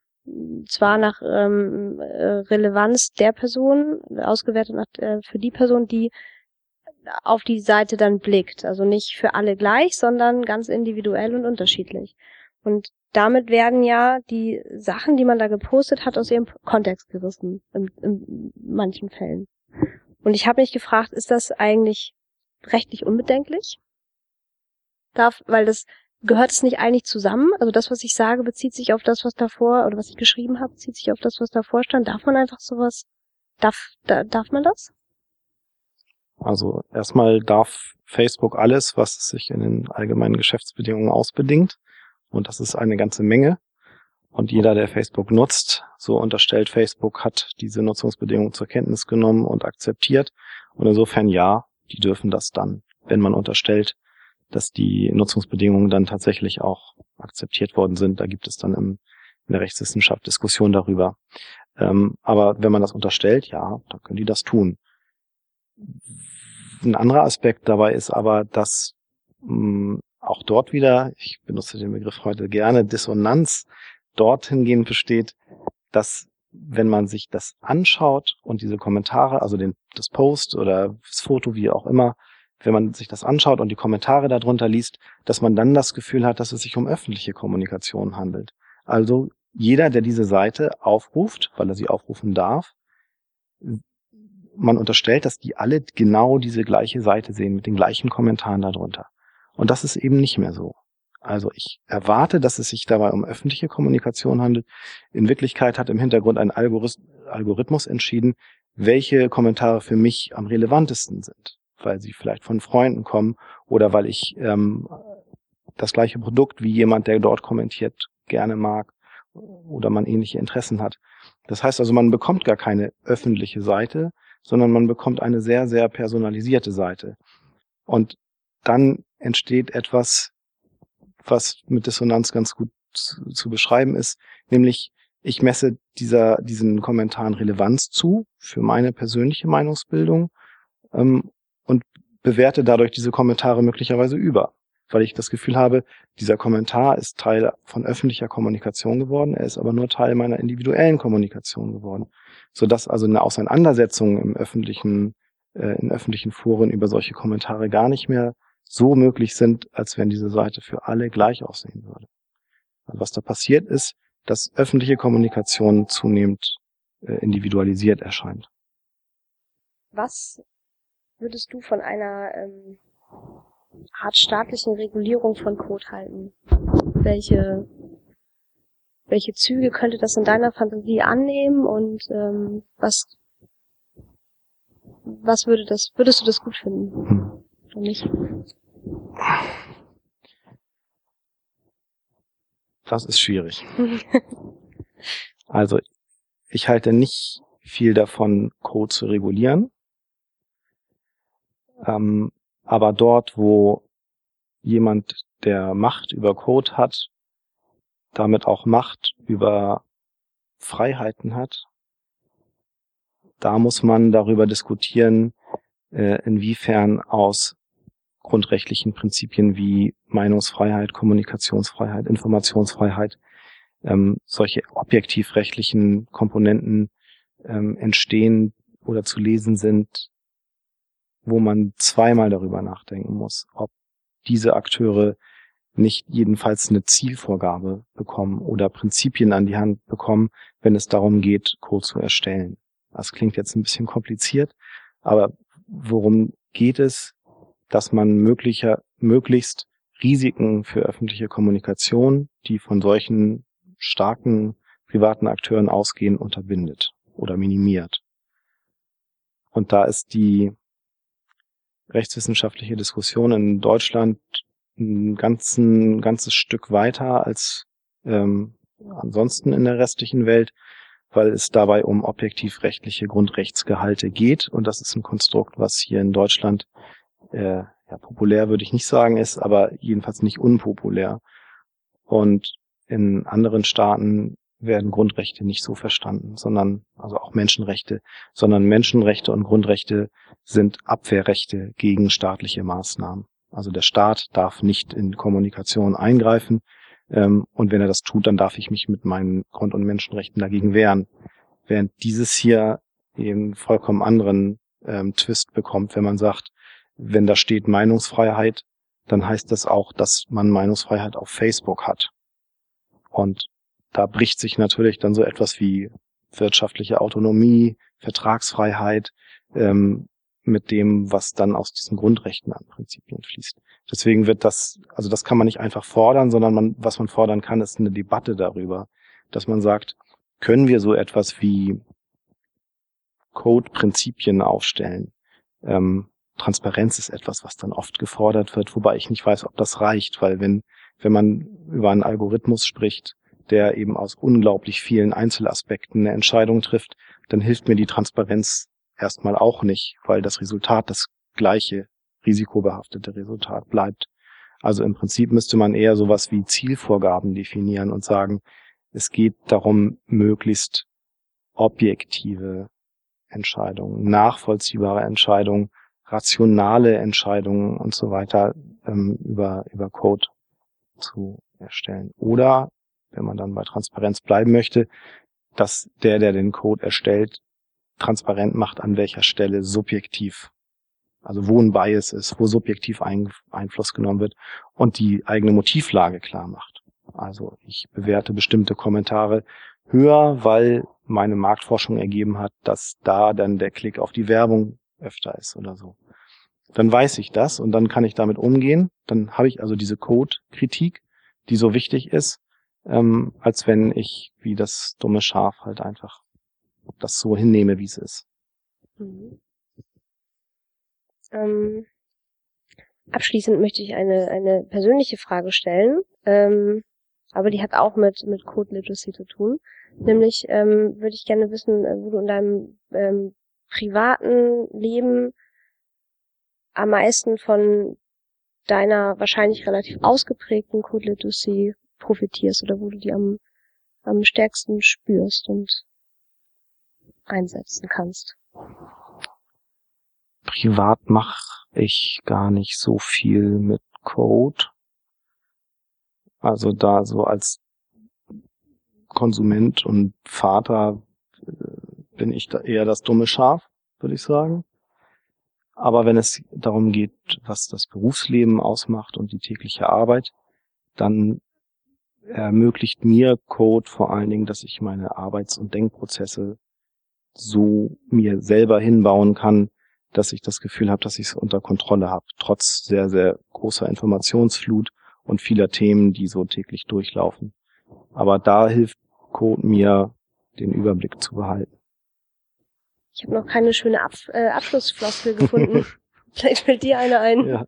zwar nach ähm, äh, Relevanz der Person, ausgewertet nach, äh, für die Person, die auf die Seite dann blickt. Also nicht für alle gleich, sondern ganz individuell und unterschiedlich. Und damit werden ja die Sachen, die man da gepostet hat, aus ihrem Kontext gerissen, in, in manchen Fällen. Und ich habe mich gefragt, ist das eigentlich rechtlich unbedenklich? Darf, weil das gehört es nicht eigentlich zusammen? Also das, was ich sage, bezieht sich auf das, was davor, oder was ich geschrieben habe, bezieht sich auf das, was davor stand. Darf man einfach sowas, darf, da, darf man das? Also erstmal darf Facebook alles, was sich in den allgemeinen Geschäftsbedingungen ausbedingt. Und das ist eine ganze Menge. Und jeder, der Facebook nutzt, so unterstellt Facebook, hat diese Nutzungsbedingungen zur Kenntnis genommen und akzeptiert. Und insofern ja, die dürfen das dann, wenn man unterstellt, dass die Nutzungsbedingungen dann tatsächlich auch akzeptiert worden sind. Da gibt es dann im, in der Rechtswissenschaft Diskussion darüber. Ähm, aber wenn man das unterstellt, ja, dann können die das tun. Ein anderer Aspekt dabei ist aber, dass mh, auch dort wieder, ich benutze den Begriff heute gerne, Dissonanz dort hingehend besteht, dass wenn man sich das anschaut und diese Kommentare, also den, das Post oder das Foto, wie auch immer, wenn man sich das anschaut und die Kommentare darunter liest, dass man dann das Gefühl hat, dass es sich um öffentliche Kommunikation handelt. Also jeder, der diese Seite aufruft, weil er sie aufrufen darf, man unterstellt, dass die alle genau diese gleiche Seite sehen mit den gleichen Kommentaren darunter. Und das ist eben nicht mehr so. Also ich erwarte, dass es sich dabei um öffentliche Kommunikation handelt. In Wirklichkeit hat im Hintergrund ein Algorithmus entschieden, welche Kommentare für mich am relevantesten sind, weil sie vielleicht von Freunden kommen oder weil ich ähm, das gleiche Produkt wie jemand, der dort kommentiert, gerne mag oder man ähnliche Interessen hat. Das heißt also, man bekommt gar keine öffentliche Seite, sondern man bekommt eine sehr, sehr personalisierte Seite. Und dann entsteht etwas, was mit Dissonanz ganz gut zu, zu beschreiben ist, nämlich ich messe dieser, diesen Kommentaren Relevanz zu für meine persönliche Meinungsbildung ähm, und bewerte dadurch diese Kommentare möglicherweise über, weil ich das Gefühl habe, dieser Kommentar ist Teil von öffentlicher Kommunikation geworden, er ist aber nur Teil meiner individuellen Kommunikation geworden, sodass also eine Auseinandersetzung im öffentlichen, äh, in öffentlichen Foren über solche Kommentare gar nicht mehr so möglich sind, als wenn diese Seite für alle gleich aussehen würde. Also was da passiert ist, dass öffentliche Kommunikation zunehmend äh, individualisiert erscheint. Was würdest du von einer ähm, Art staatlichen Regulierung von Code halten? Welche welche Züge könnte das in deiner Fantasie annehmen und ähm, was was würde das würdest du das gut finden? Hm. Oder nicht? Das ist schwierig. [laughs] also, ich halte nicht viel davon, Code zu regulieren. Ähm, aber dort, wo jemand, der Macht über Code hat, damit auch Macht über Freiheiten hat, da muss man darüber diskutieren, äh, inwiefern aus grundrechtlichen Prinzipien wie Meinungsfreiheit, Kommunikationsfreiheit, Informationsfreiheit, ähm, solche objektivrechtlichen Komponenten ähm, entstehen oder zu lesen sind, wo man zweimal darüber nachdenken muss, ob diese Akteure nicht jedenfalls eine Zielvorgabe bekommen oder Prinzipien an die Hand bekommen, wenn es darum geht, Code zu erstellen. Das klingt jetzt ein bisschen kompliziert, aber worum geht es? Dass man möglicher, möglichst Risiken für öffentliche Kommunikation, die von solchen starken privaten Akteuren ausgehen, unterbindet oder minimiert. Und da ist die rechtswissenschaftliche Diskussion in Deutschland ein, ganzen, ganzes Stück weiter als ähm, ansonsten in der restlichen Welt, weil es dabei um objektiv rechtliche Grundrechtsgehalte geht. Und das ist ein Konstrukt, was hier in Deutschland äh, ja, populär würde ich nicht sagen ist, aber jedenfalls nicht unpopulär. Und in anderen Staaten werden Grundrechte nicht so verstanden, sondern, also auch Menschenrechte, sondern Menschenrechte und Grundrechte sind Abwehrrechte gegen staatliche Maßnahmen. Also der Staat darf nicht in Kommunikation eingreifen, ähm, und wenn er das tut, dann darf ich mich mit meinen Grund- und Menschenrechten dagegen wehren. Während dieses hier eben vollkommen anderen ähm, Twist bekommt, wenn man sagt, wenn da steht Meinungsfreiheit, dann heißt das auch, dass man Meinungsfreiheit auf Facebook hat. Und da bricht sich natürlich dann so etwas wie wirtschaftliche Autonomie, Vertragsfreiheit ähm, mit dem, was dann aus diesen Grundrechten an Prinzipien fließt. Deswegen wird das, also das kann man nicht einfach fordern, sondern man, was man fordern kann, ist eine Debatte darüber, dass man sagt, können wir so etwas wie Code-Prinzipien aufstellen? Ähm, Transparenz ist etwas, was dann oft gefordert wird, wobei ich nicht weiß, ob das reicht, weil wenn, wenn man über einen Algorithmus spricht, der eben aus unglaublich vielen Einzelaspekten eine Entscheidung trifft, dann hilft mir die Transparenz erstmal auch nicht, weil das Resultat das gleiche risikobehaftete Resultat bleibt. Also im Prinzip müsste man eher sowas wie Zielvorgaben definieren und sagen, es geht darum, möglichst objektive Entscheidungen, nachvollziehbare Entscheidungen rationale Entscheidungen und so weiter ähm, über, über Code zu erstellen. Oder, wenn man dann bei Transparenz bleiben möchte, dass der, der den Code erstellt, transparent macht, an welcher Stelle subjektiv, also wo ein Bias ist, wo subjektiv ein, Einfluss genommen wird und die eigene Motivlage klar macht. Also ich bewerte bestimmte Kommentare höher, weil meine Marktforschung ergeben hat, dass da dann der Klick auf die Werbung öfter ist oder so. Dann weiß ich das und dann kann ich damit umgehen. Dann habe ich also diese Code-Kritik, die so wichtig ist, ähm, als wenn ich wie das dumme Schaf halt einfach das so hinnehme, wie es ist. Mhm. Ähm, abschließend möchte ich eine, eine persönliche Frage stellen, ähm, aber die hat auch mit, mit Code Literacy zu tun. Nämlich ähm, würde ich gerne wissen, äh, wo du in deinem ähm, privaten Leben am meisten von deiner wahrscheinlich relativ ausgeprägten Literacy profitierst oder wo du die am, am stärksten spürst und einsetzen kannst. Privat mache ich gar nicht so viel mit Code. Also da so als Konsument und Vater äh, bin ich da eher das dumme Schaf, würde ich sagen. Aber wenn es darum geht, was das Berufsleben ausmacht und die tägliche Arbeit, dann ermöglicht mir Code vor allen Dingen, dass ich meine Arbeits- und Denkprozesse so mir selber hinbauen kann, dass ich das Gefühl habe, dass ich es unter Kontrolle habe, trotz sehr, sehr großer Informationsflut und vieler Themen, die so täglich durchlaufen. Aber da hilft Code mir, den Überblick zu behalten. Ich habe noch keine schöne Ab äh, Abschlussfloskel gefunden. [laughs] Vielleicht fällt dir eine ein. Ja,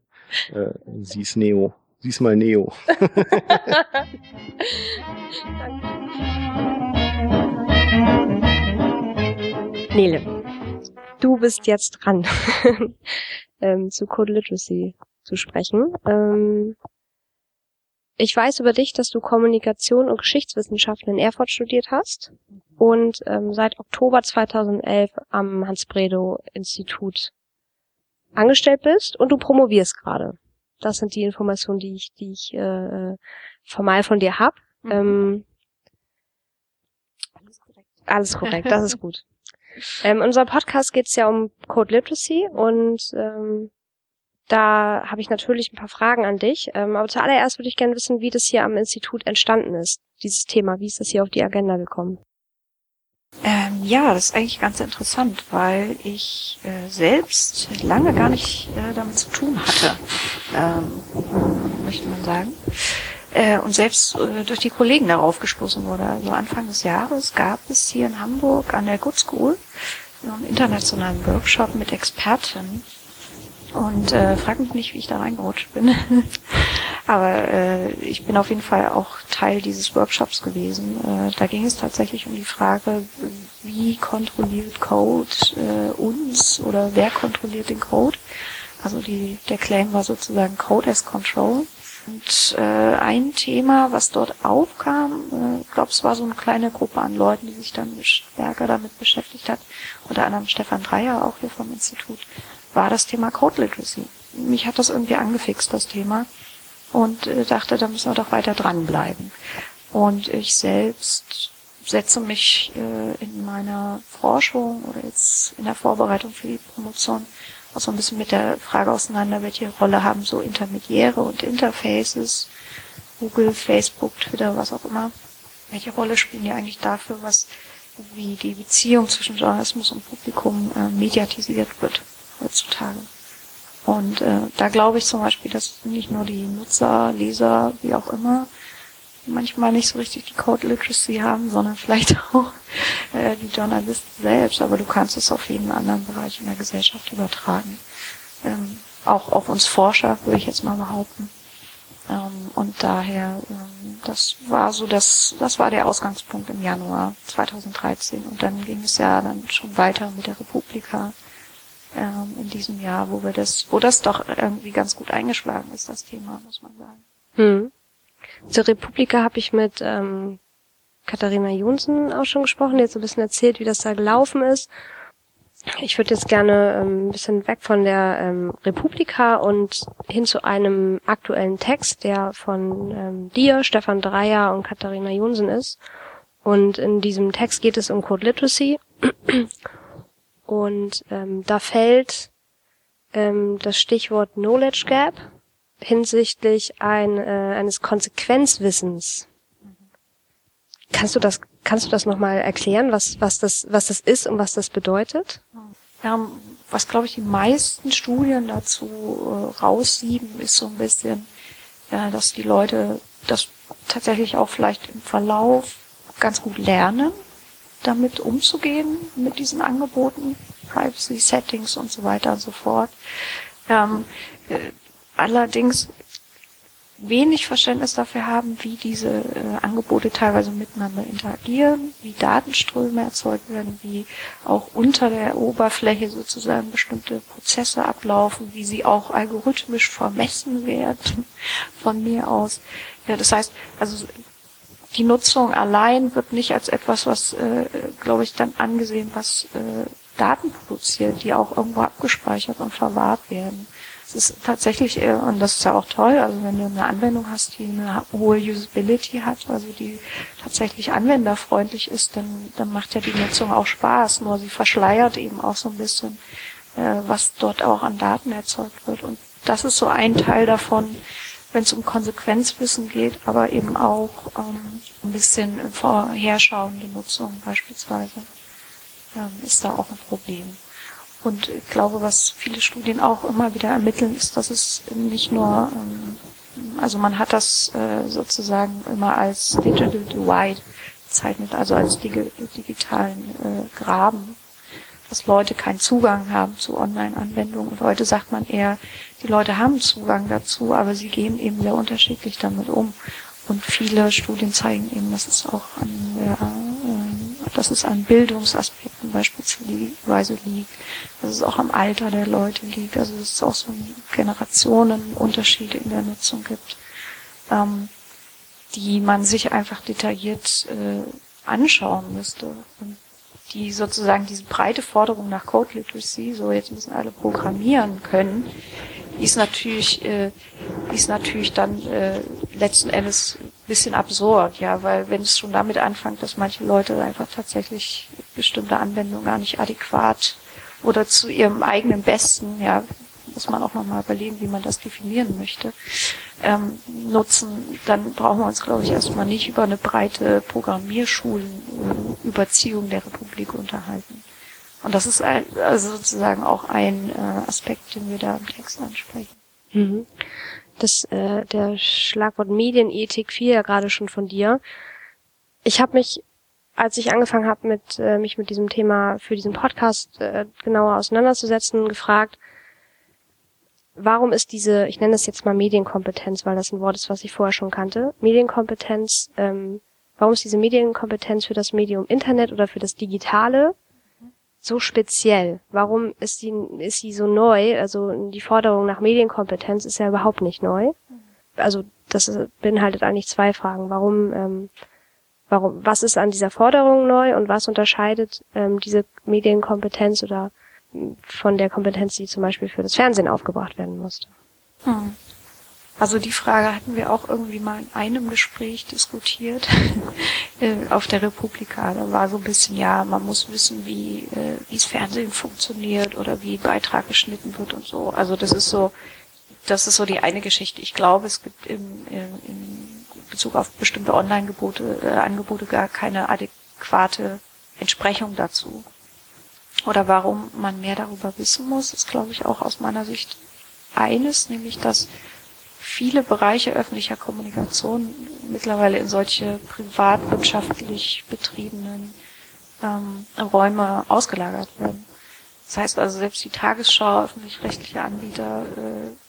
äh, sie ist Neo. Sie ist mal Neo. [laughs] Nele, du bist jetzt dran, [laughs] ähm, zu Code Literacy zu sprechen. Ähm, ich weiß über dich, dass du Kommunikation und Geschichtswissenschaften in Erfurt studiert hast und ähm, seit Oktober 2011 am Hans-Bredow-Institut angestellt bist und du promovierst gerade. Das sind die Informationen, die ich, die ich äh, formal von dir hab. Mhm. Ähm, alles korrekt. Alles korrekt, das ist gut. [laughs] Ähm, in unserem Podcast geht es ja um Code Literacy und ähm, da habe ich natürlich ein paar Fragen an dich. Ähm, aber zuallererst würde ich gerne wissen, wie das hier am Institut entstanden ist, dieses Thema. Wie ist das hier auf die Agenda gekommen? Ähm, ja, das ist eigentlich ganz interessant, weil ich äh, selbst lange gar nicht äh, damit zu tun hatte, ähm, möchte man sagen. Äh, und selbst äh, durch die Kollegen darauf gestoßen wurde. Also Anfang des Jahres gab es hier in Hamburg an der Good School einen internationalen Workshop mit Experten und äh, frag mich nicht, wie ich da reingerutscht bin. [laughs] Aber äh, ich bin auf jeden Fall auch Teil dieses Workshops gewesen. Äh, da ging es tatsächlich um die Frage, wie kontrolliert Code äh, uns oder wer kontrolliert den Code. Also die, der Claim war sozusagen Code as Control. Und äh, ein Thema, was dort aufkam, äh, ich glaube, es war so eine kleine Gruppe an Leuten, die sich dann stärker damit beschäftigt hat, unter anderem Stefan Dreier auch hier vom Institut, war das Thema Code Literacy. Mich hat das irgendwie angefixt, das Thema. Und äh, dachte, da müssen wir doch weiter dranbleiben. Und ich selbst setze mich äh, in meiner Forschung oder jetzt in der Vorbereitung für die Promotion auch so ein bisschen mit der Frage auseinander, welche Rolle haben so Intermediäre und Interfaces, Google, Facebook, Twitter, was auch immer. Welche Rolle spielen die eigentlich dafür, was wie die Beziehung zwischen Journalismus und Publikum äh, mediatisiert wird? Heutzutage. Und äh, da glaube ich zum Beispiel, dass nicht nur die Nutzer, Leser, wie auch immer, manchmal nicht so richtig die Code Literacy haben, sondern [laughs] vielleicht auch äh, die Journalisten selbst. Aber du kannst es auf jeden anderen Bereich in der Gesellschaft übertragen. Ähm, auch auf uns Forscher, würde ich jetzt mal behaupten. Ähm, und daher, ähm, das war so das, das war der Ausgangspunkt im Januar 2013. Und dann ging es ja dann schon weiter mit der Republika ähm, in diesem Jahr, wo wir das, wo das doch irgendwie ganz gut eingeschlagen ist, das Thema, muss man sagen. Hm. Zur Republika habe ich mit ähm, Katharina Jonsen auch schon gesprochen, die hat so ein bisschen erzählt, wie das da gelaufen ist. Ich würde jetzt gerne ähm, ein bisschen weg von der ähm, Republika und hin zu einem aktuellen Text, der von ähm, dir, Stefan Dreier und Katharina Jonsen ist. Und in diesem Text geht es um Code Literacy. Und ähm, da fällt ähm, das Stichwort Knowledge Gap hinsichtlich ein, äh, eines Konsequenzwissens. Kannst du das, kannst du das nochmal erklären, was, was das, was das ist und was das bedeutet? Ja, was glaube ich die meisten Studien dazu äh, raussieben, ist so ein bisschen, ja, dass die Leute das tatsächlich auch vielleicht im Verlauf ganz gut lernen, damit umzugehen, mit diesen Angeboten, Privacy Settings und so weiter und so fort. Ähm, äh, allerdings wenig Verständnis dafür haben, wie diese äh, Angebote teilweise miteinander interagieren, wie Datenströme erzeugt werden, wie auch unter der Oberfläche sozusagen bestimmte Prozesse ablaufen, wie sie auch algorithmisch vermessen werden von mir aus. Ja, das heißt, also die Nutzung allein wird nicht als etwas, was, äh, glaube ich, dann angesehen, was äh, Daten produziert, die auch irgendwo abgespeichert und verwahrt werden. Es ist tatsächlich, äh, und das ist ja auch toll, also wenn du eine Anwendung hast, die eine hohe Usability hat, also die tatsächlich anwenderfreundlich ist, dann, dann macht ja die Nutzung auch Spaß, nur sie verschleiert eben auch so ein bisschen, äh, was dort auch an Daten erzeugt wird. Und das ist so ein Teil davon, wenn es um Konsequenzwissen geht, aber eben auch ähm, ein bisschen vorherschauende Nutzung beispielsweise, ähm, ist da auch ein Problem. Und ich glaube, was viele Studien auch immer wieder ermitteln, ist, dass es nicht nur, ähm, also man hat das äh, sozusagen immer als Digital Divide bezeichnet, also als dig digitalen äh, Graben, dass Leute keinen Zugang haben zu Online-Anwendungen. Und heute sagt man eher, die Leute haben Zugang dazu, aber sie gehen eben sehr unterschiedlich damit um. Und viele Studien zeigen eben, dass es auch an der, äh, dass es an Bildungsaspekten beispielsweise liegt, dass es auch am Alter der Leute liegt, also dass es auch so Generationenunterschiede in der Nutzung gibt, ähm, die man sich einfach detailliert äh, anschauen müsste. Und die sozusagen diese breite Forderung nach Code Literacy, so jetzt müssen alle programmieren können, ist natürlich, äh, ist natürlich dann äh, letzten Endes ein bisschen absurd, ja, weil wenn es schon damit anfängt, dass manche Leute einfach tatsächlich bestimmte Anwendungen gar nicht adäquat oder zu ihrem eigenen Besten, ja, muss man auch nochmal überlegen, wie man das definieren möchte, ähm, nutzen, dann brauchen wir uns, glaube ich, erstmal nicht über eine breite Programmierschulenüberziehung der Republik unterhalten. Und das ist ein, also sozusagen auch ein äh, Aspekt, den wir da im Text ansprechen. Mhm. Das, äh, der Schlagwort Medienethik fiel ja gerade schon von dir. Ich habe mich, als ich angefangen habe, mit, äh, mich mit diesem Thema für diesen Podcast äh, genauer auseinanderzusetzen, gefragt, warum ist diese, ich nenne es jetzt mal Medienkompetenz, weil das ein Wort ist, was ich vorher schon kannte, Medienkompetenz, ähm, warum ist diese Medienkompetenz für das Medium Internet oder für das Digitale so speziell? Warum ist sie, ist sie so neu? Also die Forderung nach Medienkompetenz ist ja überhaupt nicht neu. Also das beinhaltet eigentlich zwei Fragen. Warum, ähm, warum, was ist an dieser Forderung neu und was unterscheidet ähm, diese Medienkompetenz oder von der Kompetenz, die zum Beispiel für das Fernsehen aufgebracht werden musste? Hm. Also die Frage hatten wir auch irgendwie mal in einem Gespräch diskutiert [laughs] äh, auf der Republika. Da war so ein bisschen, ja, man muss wissen, wie äh, wie das Fernsehen funktioniert oder wie Beitrag geschnitten wird und so. Also das ist so, das ist so die eine Geschichte. Ich glaube, es gibt im, im, im Bezug auf bestimmte Online-Gebote äh, Angebote gar keine adäquate Entsprechung dazu. Oder warum man mehr darüber wissen muss, ist, glaube ich, auch aus meiner Sicht eines, nämlich dass viele Bereiche öffentlicher Kommunikation mittlerweile in solche privatwirtschaftlich betriebenen ähm, Räume ausgelagert werden. Das heißt also, selbst die Tagesschau, öffentlich-rechtliche Anbieter, äh,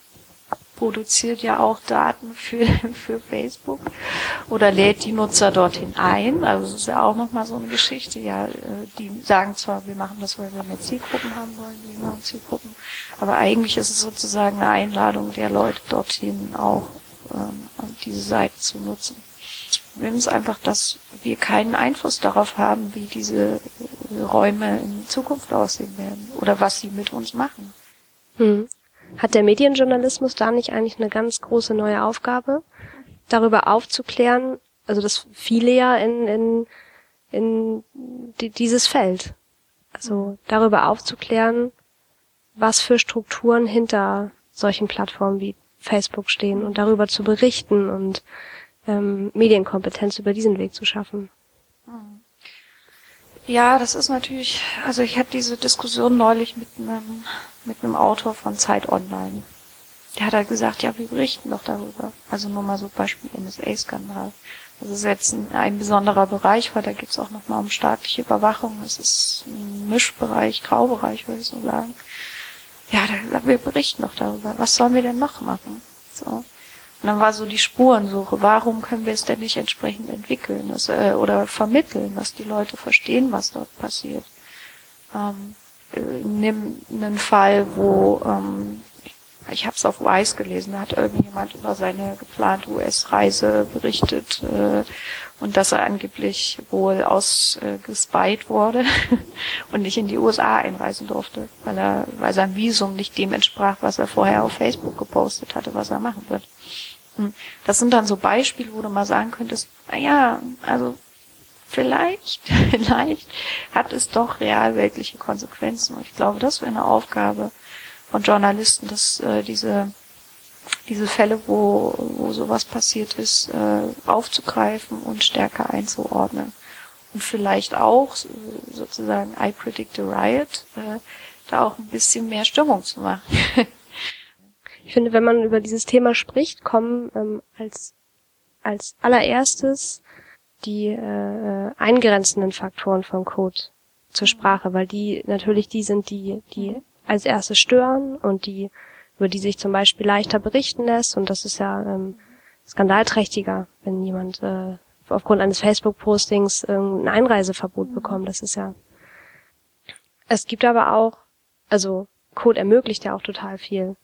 produziert ja auch Daten für, [laughs] für Facebook oder lädt die Nutzer dorthin ein. Also das ist ja auch nochmal so eine Geschichte. Ja, äh, die sagen zwar, wir machen das, weil wir mehr Zielgruppen haben wollen, wir machen Zielgruppen, aber eigentlich ist es sozusagen eine Einladung der Leute dorthin auch ähm, diese Seite zu nutzen. Problem ist einfach, dass wir keinen Einfluss darauf haben, wie diese äh, Räume in Zukunft aussehen werden oder was sie mit uns machen. Hm. Hat der Medienjournalismus da nicht eigentlich eine ganz große neue Aufgabe, darüber aufzuklären, also dass viele ja in, in in die, dieses Feld. Also darüber aufzuklären, was für Strukturen hinter solchen Plattformen wie Facebook stehen und darüber zu berichten und ähm, Medienkompetenz über diesen Weg zu schaffen. Ja, das ist natürlich, also ich hatte diese Diskussion neulich mit einem, mit einem Autor von Zeit Online. Der hat halt gesagt, ja, wir berichten doch darüber. Also nur mal so Beispiel NSA-Skandal. Das ist jetzt ein, ein, besonderer Bereich, weil da geht es auch nochmal um staatliche Überwachung. Das ist ein Mischbereich, Graubereich, würde ich so sagen. Ja, da, wir berichten doch darüber. Was sollen wir denn noch machen? So. Und dann war so die Spurensuche. Warum können wir es denn nicht entsprechend entwickeln das, äh, oder vermitteln, dass die Leute verstehen, was dort passiert? Ähm, äh, nimm einen Fall, wo ähm, ich habe es auf Wise gelesen, da hat irgendjemand über seine geplante US-Reise berichtet äh, und dass er angeblich wohl ausgespeit äh, wurde [laughs] und nicht in die USA einreisen durfte, weil er, weil sein Visum nicht dem entsprach, was er vorher auf Facebook gepostet hatte, was er machen wird. Hm. Das sind dann so Beispiele, wo du mal sagen könntest, naja, also vielleicht, [laughs] vielleicht hat es doch realweltliche Konsequenzen. Und ich glaube, das wäre eine Aufgabe, von Journalisten, dass äh, diese diese Fälle, wo, wo sowas passiert ist, äh, aufzugreifen und stärker einzuordnen. Und vielleicht auch sozusagen I Predict a Riot, äh, da auch ein bisschen mehr Stimmung zu machen. [laughs] ich finde, wenn man über dieses Thema spricht, kommen ähm, als, als allererstes die äh, eingrenzenden Faktoren von Code zur Sprache, weil die natürlich die sind, die, die als erstes stören und die, über die sich zum Beispiel leichter berichten lässt. Und das ist ja ähm, skandalträchtiger, wenn jemand äh, aufgrund eines Facebook-Postings ein Einreiseverbot bekommt. Das ist ja. Es gibt aber auch, also Code ermöglicht ja auch total viel.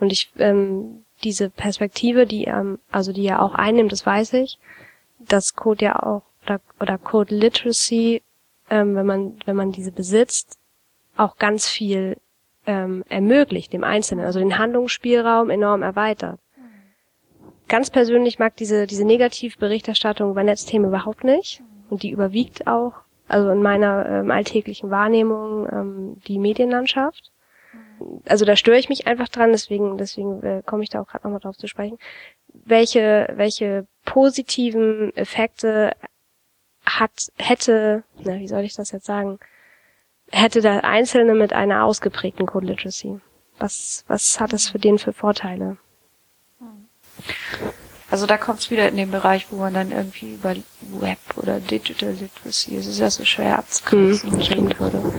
Und ich, ähm, diese Perspektive, die, ähm, also die er auch einnimmt, das weiß ich, dass Code ja auch, oder, oder Code Literacy, ähm, wenn man, wenn man diese besitzt, auch ganz viel ähm, ermöglicht, dem Einzelnen, also den Handlungsspielraum enorm erweitert. Ganz persönlich mag diese, diese Negativberichterstattung über Netzthemen überhaupt nicht. Und die überwiegt auch, also in meiner ähm, alltäglichen Wahrnehmung, ähm, die Medienlandschaft. Also da störe ich mich einfach dran, deswegen, deswegen äh, komme ich da auch gerade nochmal drauf zu sprechen. Welche, welche positiven Effekte hat, hätte, na, wie soll ich das jetzt sagen, hätte der Einzelne mit einer ausgeprägten Code Literacy? Was, was hat es für den für Vorteile? Also da kommt es wieder in den Bereich, wo man dann irgendwie über Web oder Digital Literacy, es ist ja so schwer abzugrenzen, mhm, reden würde.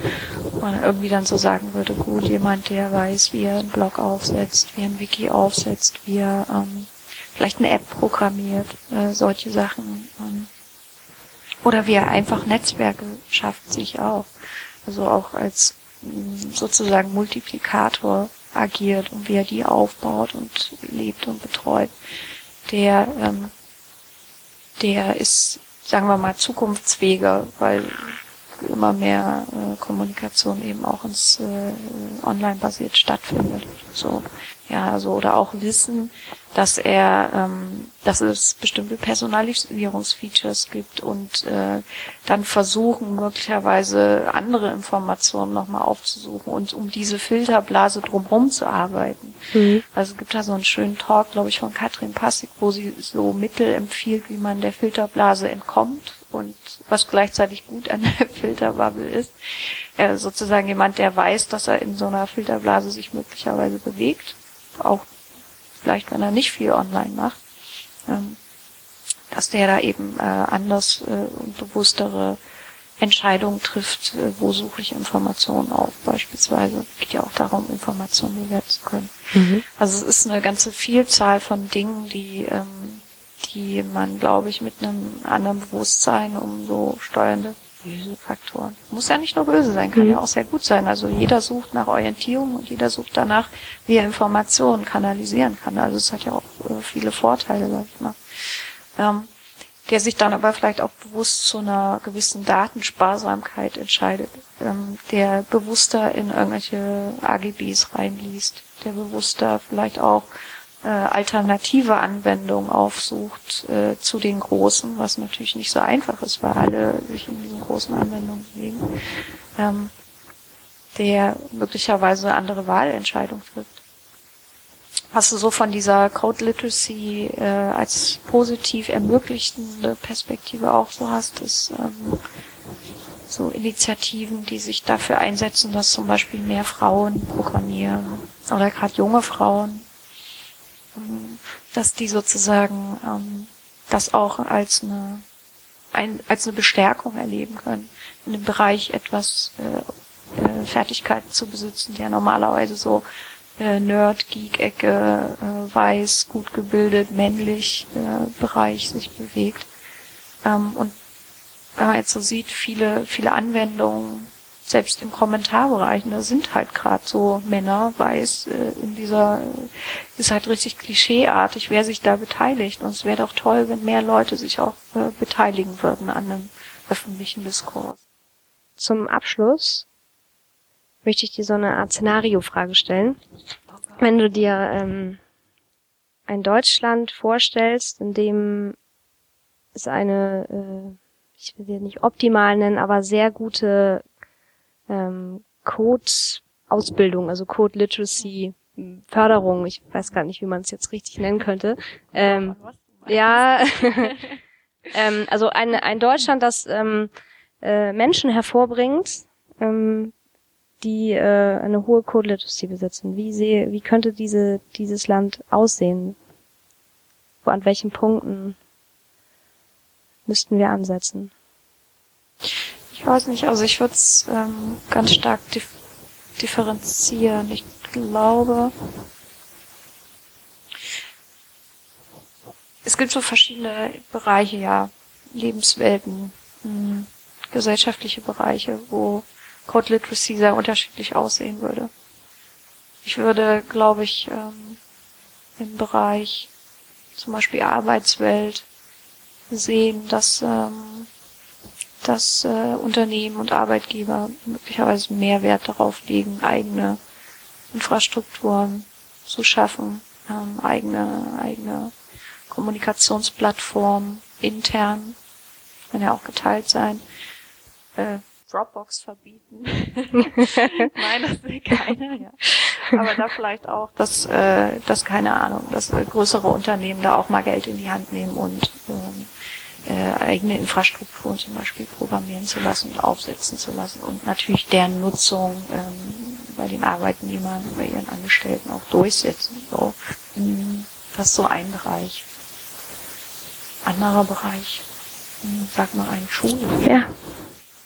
Man irgendwie dann so sagen würde, gut, jemand, der weiß, wie er einen Blog aufsetzt, wie er ein Wiki aufsetzt, wie er ähm, vielleicht eine App programmiert, äh, solche Sachen. Ähm, oder wie er einfach Netzwerke schafft, sich auch also auch als mm, sozusagen Multiplikator agiert und wie er die aufbaut und lebt und betreut, der, ähm, der ist, sagen wir mal, zukunftsfähiger, weil immer mehr äh, Kommunikation eben auch ins äh, online-basiert stattfindet. So, ja, also oder auch Wissen, dass er, ähm, dass es bestimmte Personalisierungsfeatures gibt und äh, dann versuchen möglicherweise andere Informationen nochmal aufzusuchen und um diese Filterblase drumherum zu arbeiten. Mhm. Also es gibt da so einen schönen Talk, glaube ich, von Katrin Passig, wo sie so Mittel empfiehlt, wie man der Filterblase entkommt und was gleichzeitig gut an der [laughs] Filterbubble ist. Äh, sozusagen jemand, der weiß, dass er in so einer Filterblase sich möglicherweise bewegt, auch vielleicht wenn er nicht viel online macht, ähm, dass der da eben äh, anders äh, und bewusstere Entscheidungen trifft, äh, wo suche ich Informationen auf beispielsweise. Es geht ja auch darum, Informationen bewerten zu können. Mhm. Also es ist eine ganze Vielzahl von Dingen, die, ähm, die man, glaube ich, mit einem anderen Bewusstsein um so steuernde böse Faktoren. Muss ja nicht nur böse sein, kann mhm. ja auch sehr gut sein. Also jeder sucht nach Orientierung und jeder sucht danach, wie er Informationen kanalisieren kann. Also es hat ja auch äh, viele Vorteile, sag ich mal. Ähm, der sich dann aber vielleicht auch bewusst zu einer gewissen Datensparsamkeit entscheidet, ähm, der bewusster in irgendwelche AGBs reinliest, der bewusster vielleicht auch äh, alternative Anwendungen aufsucht äh, zu den großen, was natürlich nicht so einfach ist, weil alle sich in diesen großen Anwendungen bewegen, ähm, der möglicherweise eine andere Wahlentscheidung trifft. Was du so von dieser Code Literacy äh, als positiv ermöglichende Perspektive auch so hast, ist ähm, so Initiativen, die sich dafür einsetzen, dass zum Beispiel mehr Frauen programmieren oder gerade junge Frauen dass die sozusagen ähm, das auch als eine ein, als eine Bestärkung erleben können, in dem Bereich etwas äh, äh, Fertigkeiten zu besitzen, der normalerweise so äh, Nerd, Geek-Ecke, äh, weiß, gut gebildet, männlich äh, Bereich sich bewegt. Ähm, und wenn man jetzt so sieht, viele, viele Anwendungen selbst im Kommentarbereich, da sind halt gerade so Männer, weiß, äh, in dieser, ist halt richtig klischeeartig, wer sich da beteiligt. Und es wäre doch toll, wenn mehr Leute sich auch äh, beteiligen würden an einem öffentlichen Diskurs. Zum Abschluss möchte ich dir so eine Art Szenario-Frage stellen. Wenn du dir ähm, ein Deutschland vorstellst, in dem es eine, äh, ich will sie nicht optimal nennen, aber sehr gute ähm, Code-Ausbildung, also Code Literacy Förderung, ich weiß gar nicht, wie man es jetzt richtig nennen könnte. Ähm, ja, [laughs] ähm, also ein, ein Deutschland, das ähm, äh, Menschen hervorbringt, ähm, die äh, eine hohe Code Literacy besitzen. Wie sehe, wie könnte diese dieses Land aussehen? Wo an welchen Punkten müssten wir ansetzen? Ich weiß nicht, also ich würde es ähm, ganz stark dif differenzieren. Ich glaube, es gibt so verschiedene Bereiche, ja, Lebenswelten, mh, hm, gesellschaftliche Bereiche, wo Code Literacy sehr unterschiedlich aussehen würde. Ich würde, glaube ich, ähm, im Bereich zum Beispiel Arbeitswelt sehen, dass ähm, dass äh, Unternehmen und Arbeitgeber möglicherweise mehr Wert darauf legen, eigene Infrastrukturen zu schaffen, ähm, eigene, eigene Kommunikationsplattformen intern, kann ja auch geteilt sein, äh, Dropbox verbieten. [laughs] Nein, das will keiner, ja. Aber da vielleicht auch, dass, äh, dass keine Ahnung, dass äh, größere Unternehmen da auch mal Geld in die Hand nehmen und ähm, äh, eigene Infrastrukturen zum Beispiel programmieren zu lassen und aufsetzen zu lassen und natürlich deren Nutzung ähm, bei den Arbeitnehmern, bei ihren Angestellten auch durchsetzen. So, das ist so ein Bereich. Anderer Bereich, ähm, sag mal ein Schule. Ja.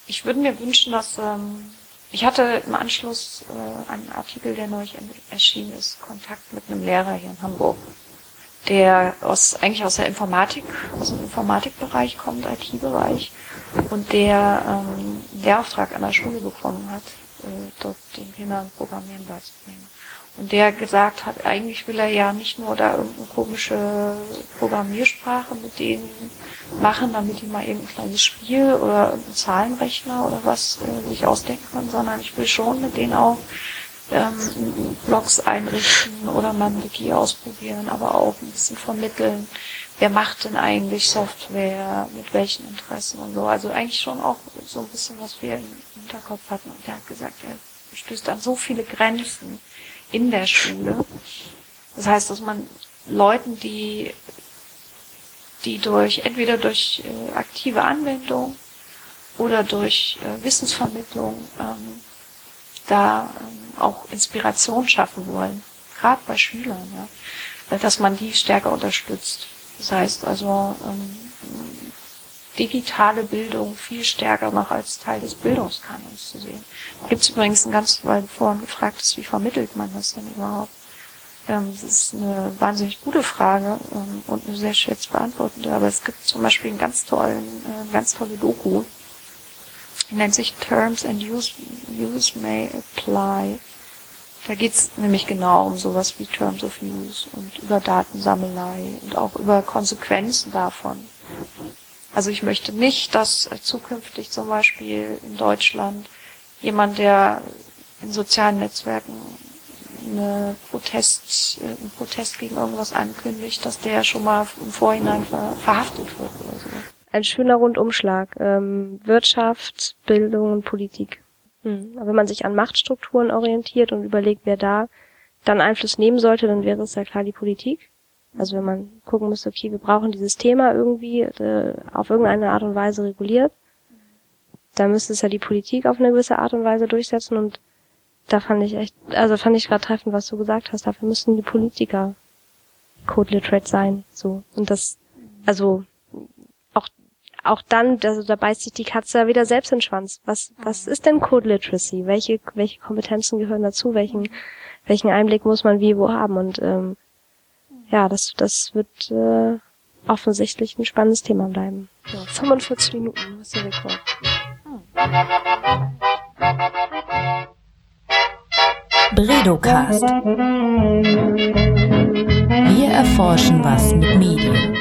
Ich würde mir wünschen, dass ähm, ich hatte im Anschluss äh, einen Artikel, der neulich erschienen ist, Kontakt mit einem Lehrer hier in Hamburg der aus, eigentlich aus der Informatik, aus dem Informatikbereich kommt, IT-Bereich, und der ähm, den Auftrag an der Schule bekommen hat, äh, dort den Kindern Programmieren beizubringen. Und der gesagt hat, eigentlich will er ja nicht nur da irgendeine komische Programmiersprache mit denen machen, damit die mal irgendein kleines Spiel oder einen Zahlenrechner oder was äh, sich ausdenken können, sondern ich will schon mit denen auch ähm, Blogs einrichten oder mal ein Wiki ausprobieren, aber auch ein bisschen vermitteln. Wer macht denn eigentlich Software, mit welchen Interessen und so. Also eigentlich schon auch so ein bisschen, was wir im Hinterkopf hatten. Und der hat gesagt, er stößt an so viele Grenzen in der Schule. Das heißt, dass man Leuten, die, die durch, entweder durch äh, aktive Anwendung oder durch äh, Wissensvermittlung ähm, da ähm, auch Inspiration schaffen wollen, gerade bei Schülern, ja, dass man die stärker unterstützt. Das heißt also ähm, digitale Bildung viel stärker noch als Teil des Bildungskanons zu sehen. Gibt es übrigens ein ganz, weil vorhin gefragt hast, wie vermittelt man das denn überhaupt? Ähm, das ist eine wahnsinnig gute Frage ähm, und eine sehr schwer zu beantworten. Aber es gibt zum Beispiel einen ganz tollen, äh, ganz tolle Doku, nennt sich Terms and Use, use May Apply. Da geht's nämlich genau um sowas wie Terms of Use und über Datensammelei und auch über Konsequenzen davon. Also ich möchte nicht, dass zukünftig zum Beispiel in Deutschland jemand, der in sozialen Netzwerken eine Protest, äh, einen Protest gegen irgendwas ankündigt, dass der schon mal im Vorhinein ver verhaftet wird oder so. Ein schöner Rundumschlag. Ähm, Wirtschaft, Bildung und Politik. Hm. Aber wenn man sich an Machtstrukturen orientiert und überlegt, wer da dann Einfluss nehmen sollte, dann wäre es ja klar die Politik. Also wenn man gucken müsste, okay, wir brauchen dieses Thema irgendwie äh, auf irgendeine Art und Weise reguliert, dann müsste es ja die Politik auf eine gewisse Art und Weise durchsetzen und da fand ich echt, also fand ich gerade treffend, was du gesagt hast, dafür müssten die Politiker Code Literate sein, so. Und das, also, auch dann, also da beißt sich die Katze wieder selbst in den Schwanz. Was, was ist denn Code Literacy? Welche, welche Kompetenzen gehören dazu? Welchen, welchen Einblick muss man wie wo haben? Und, ähm, ja, das, das wird, äh, offensichtlich ein spannendes Thema bleiben. Ja, 45 Minuten ist der Rekord. Bredocast. Wir erforschen was mit Medien.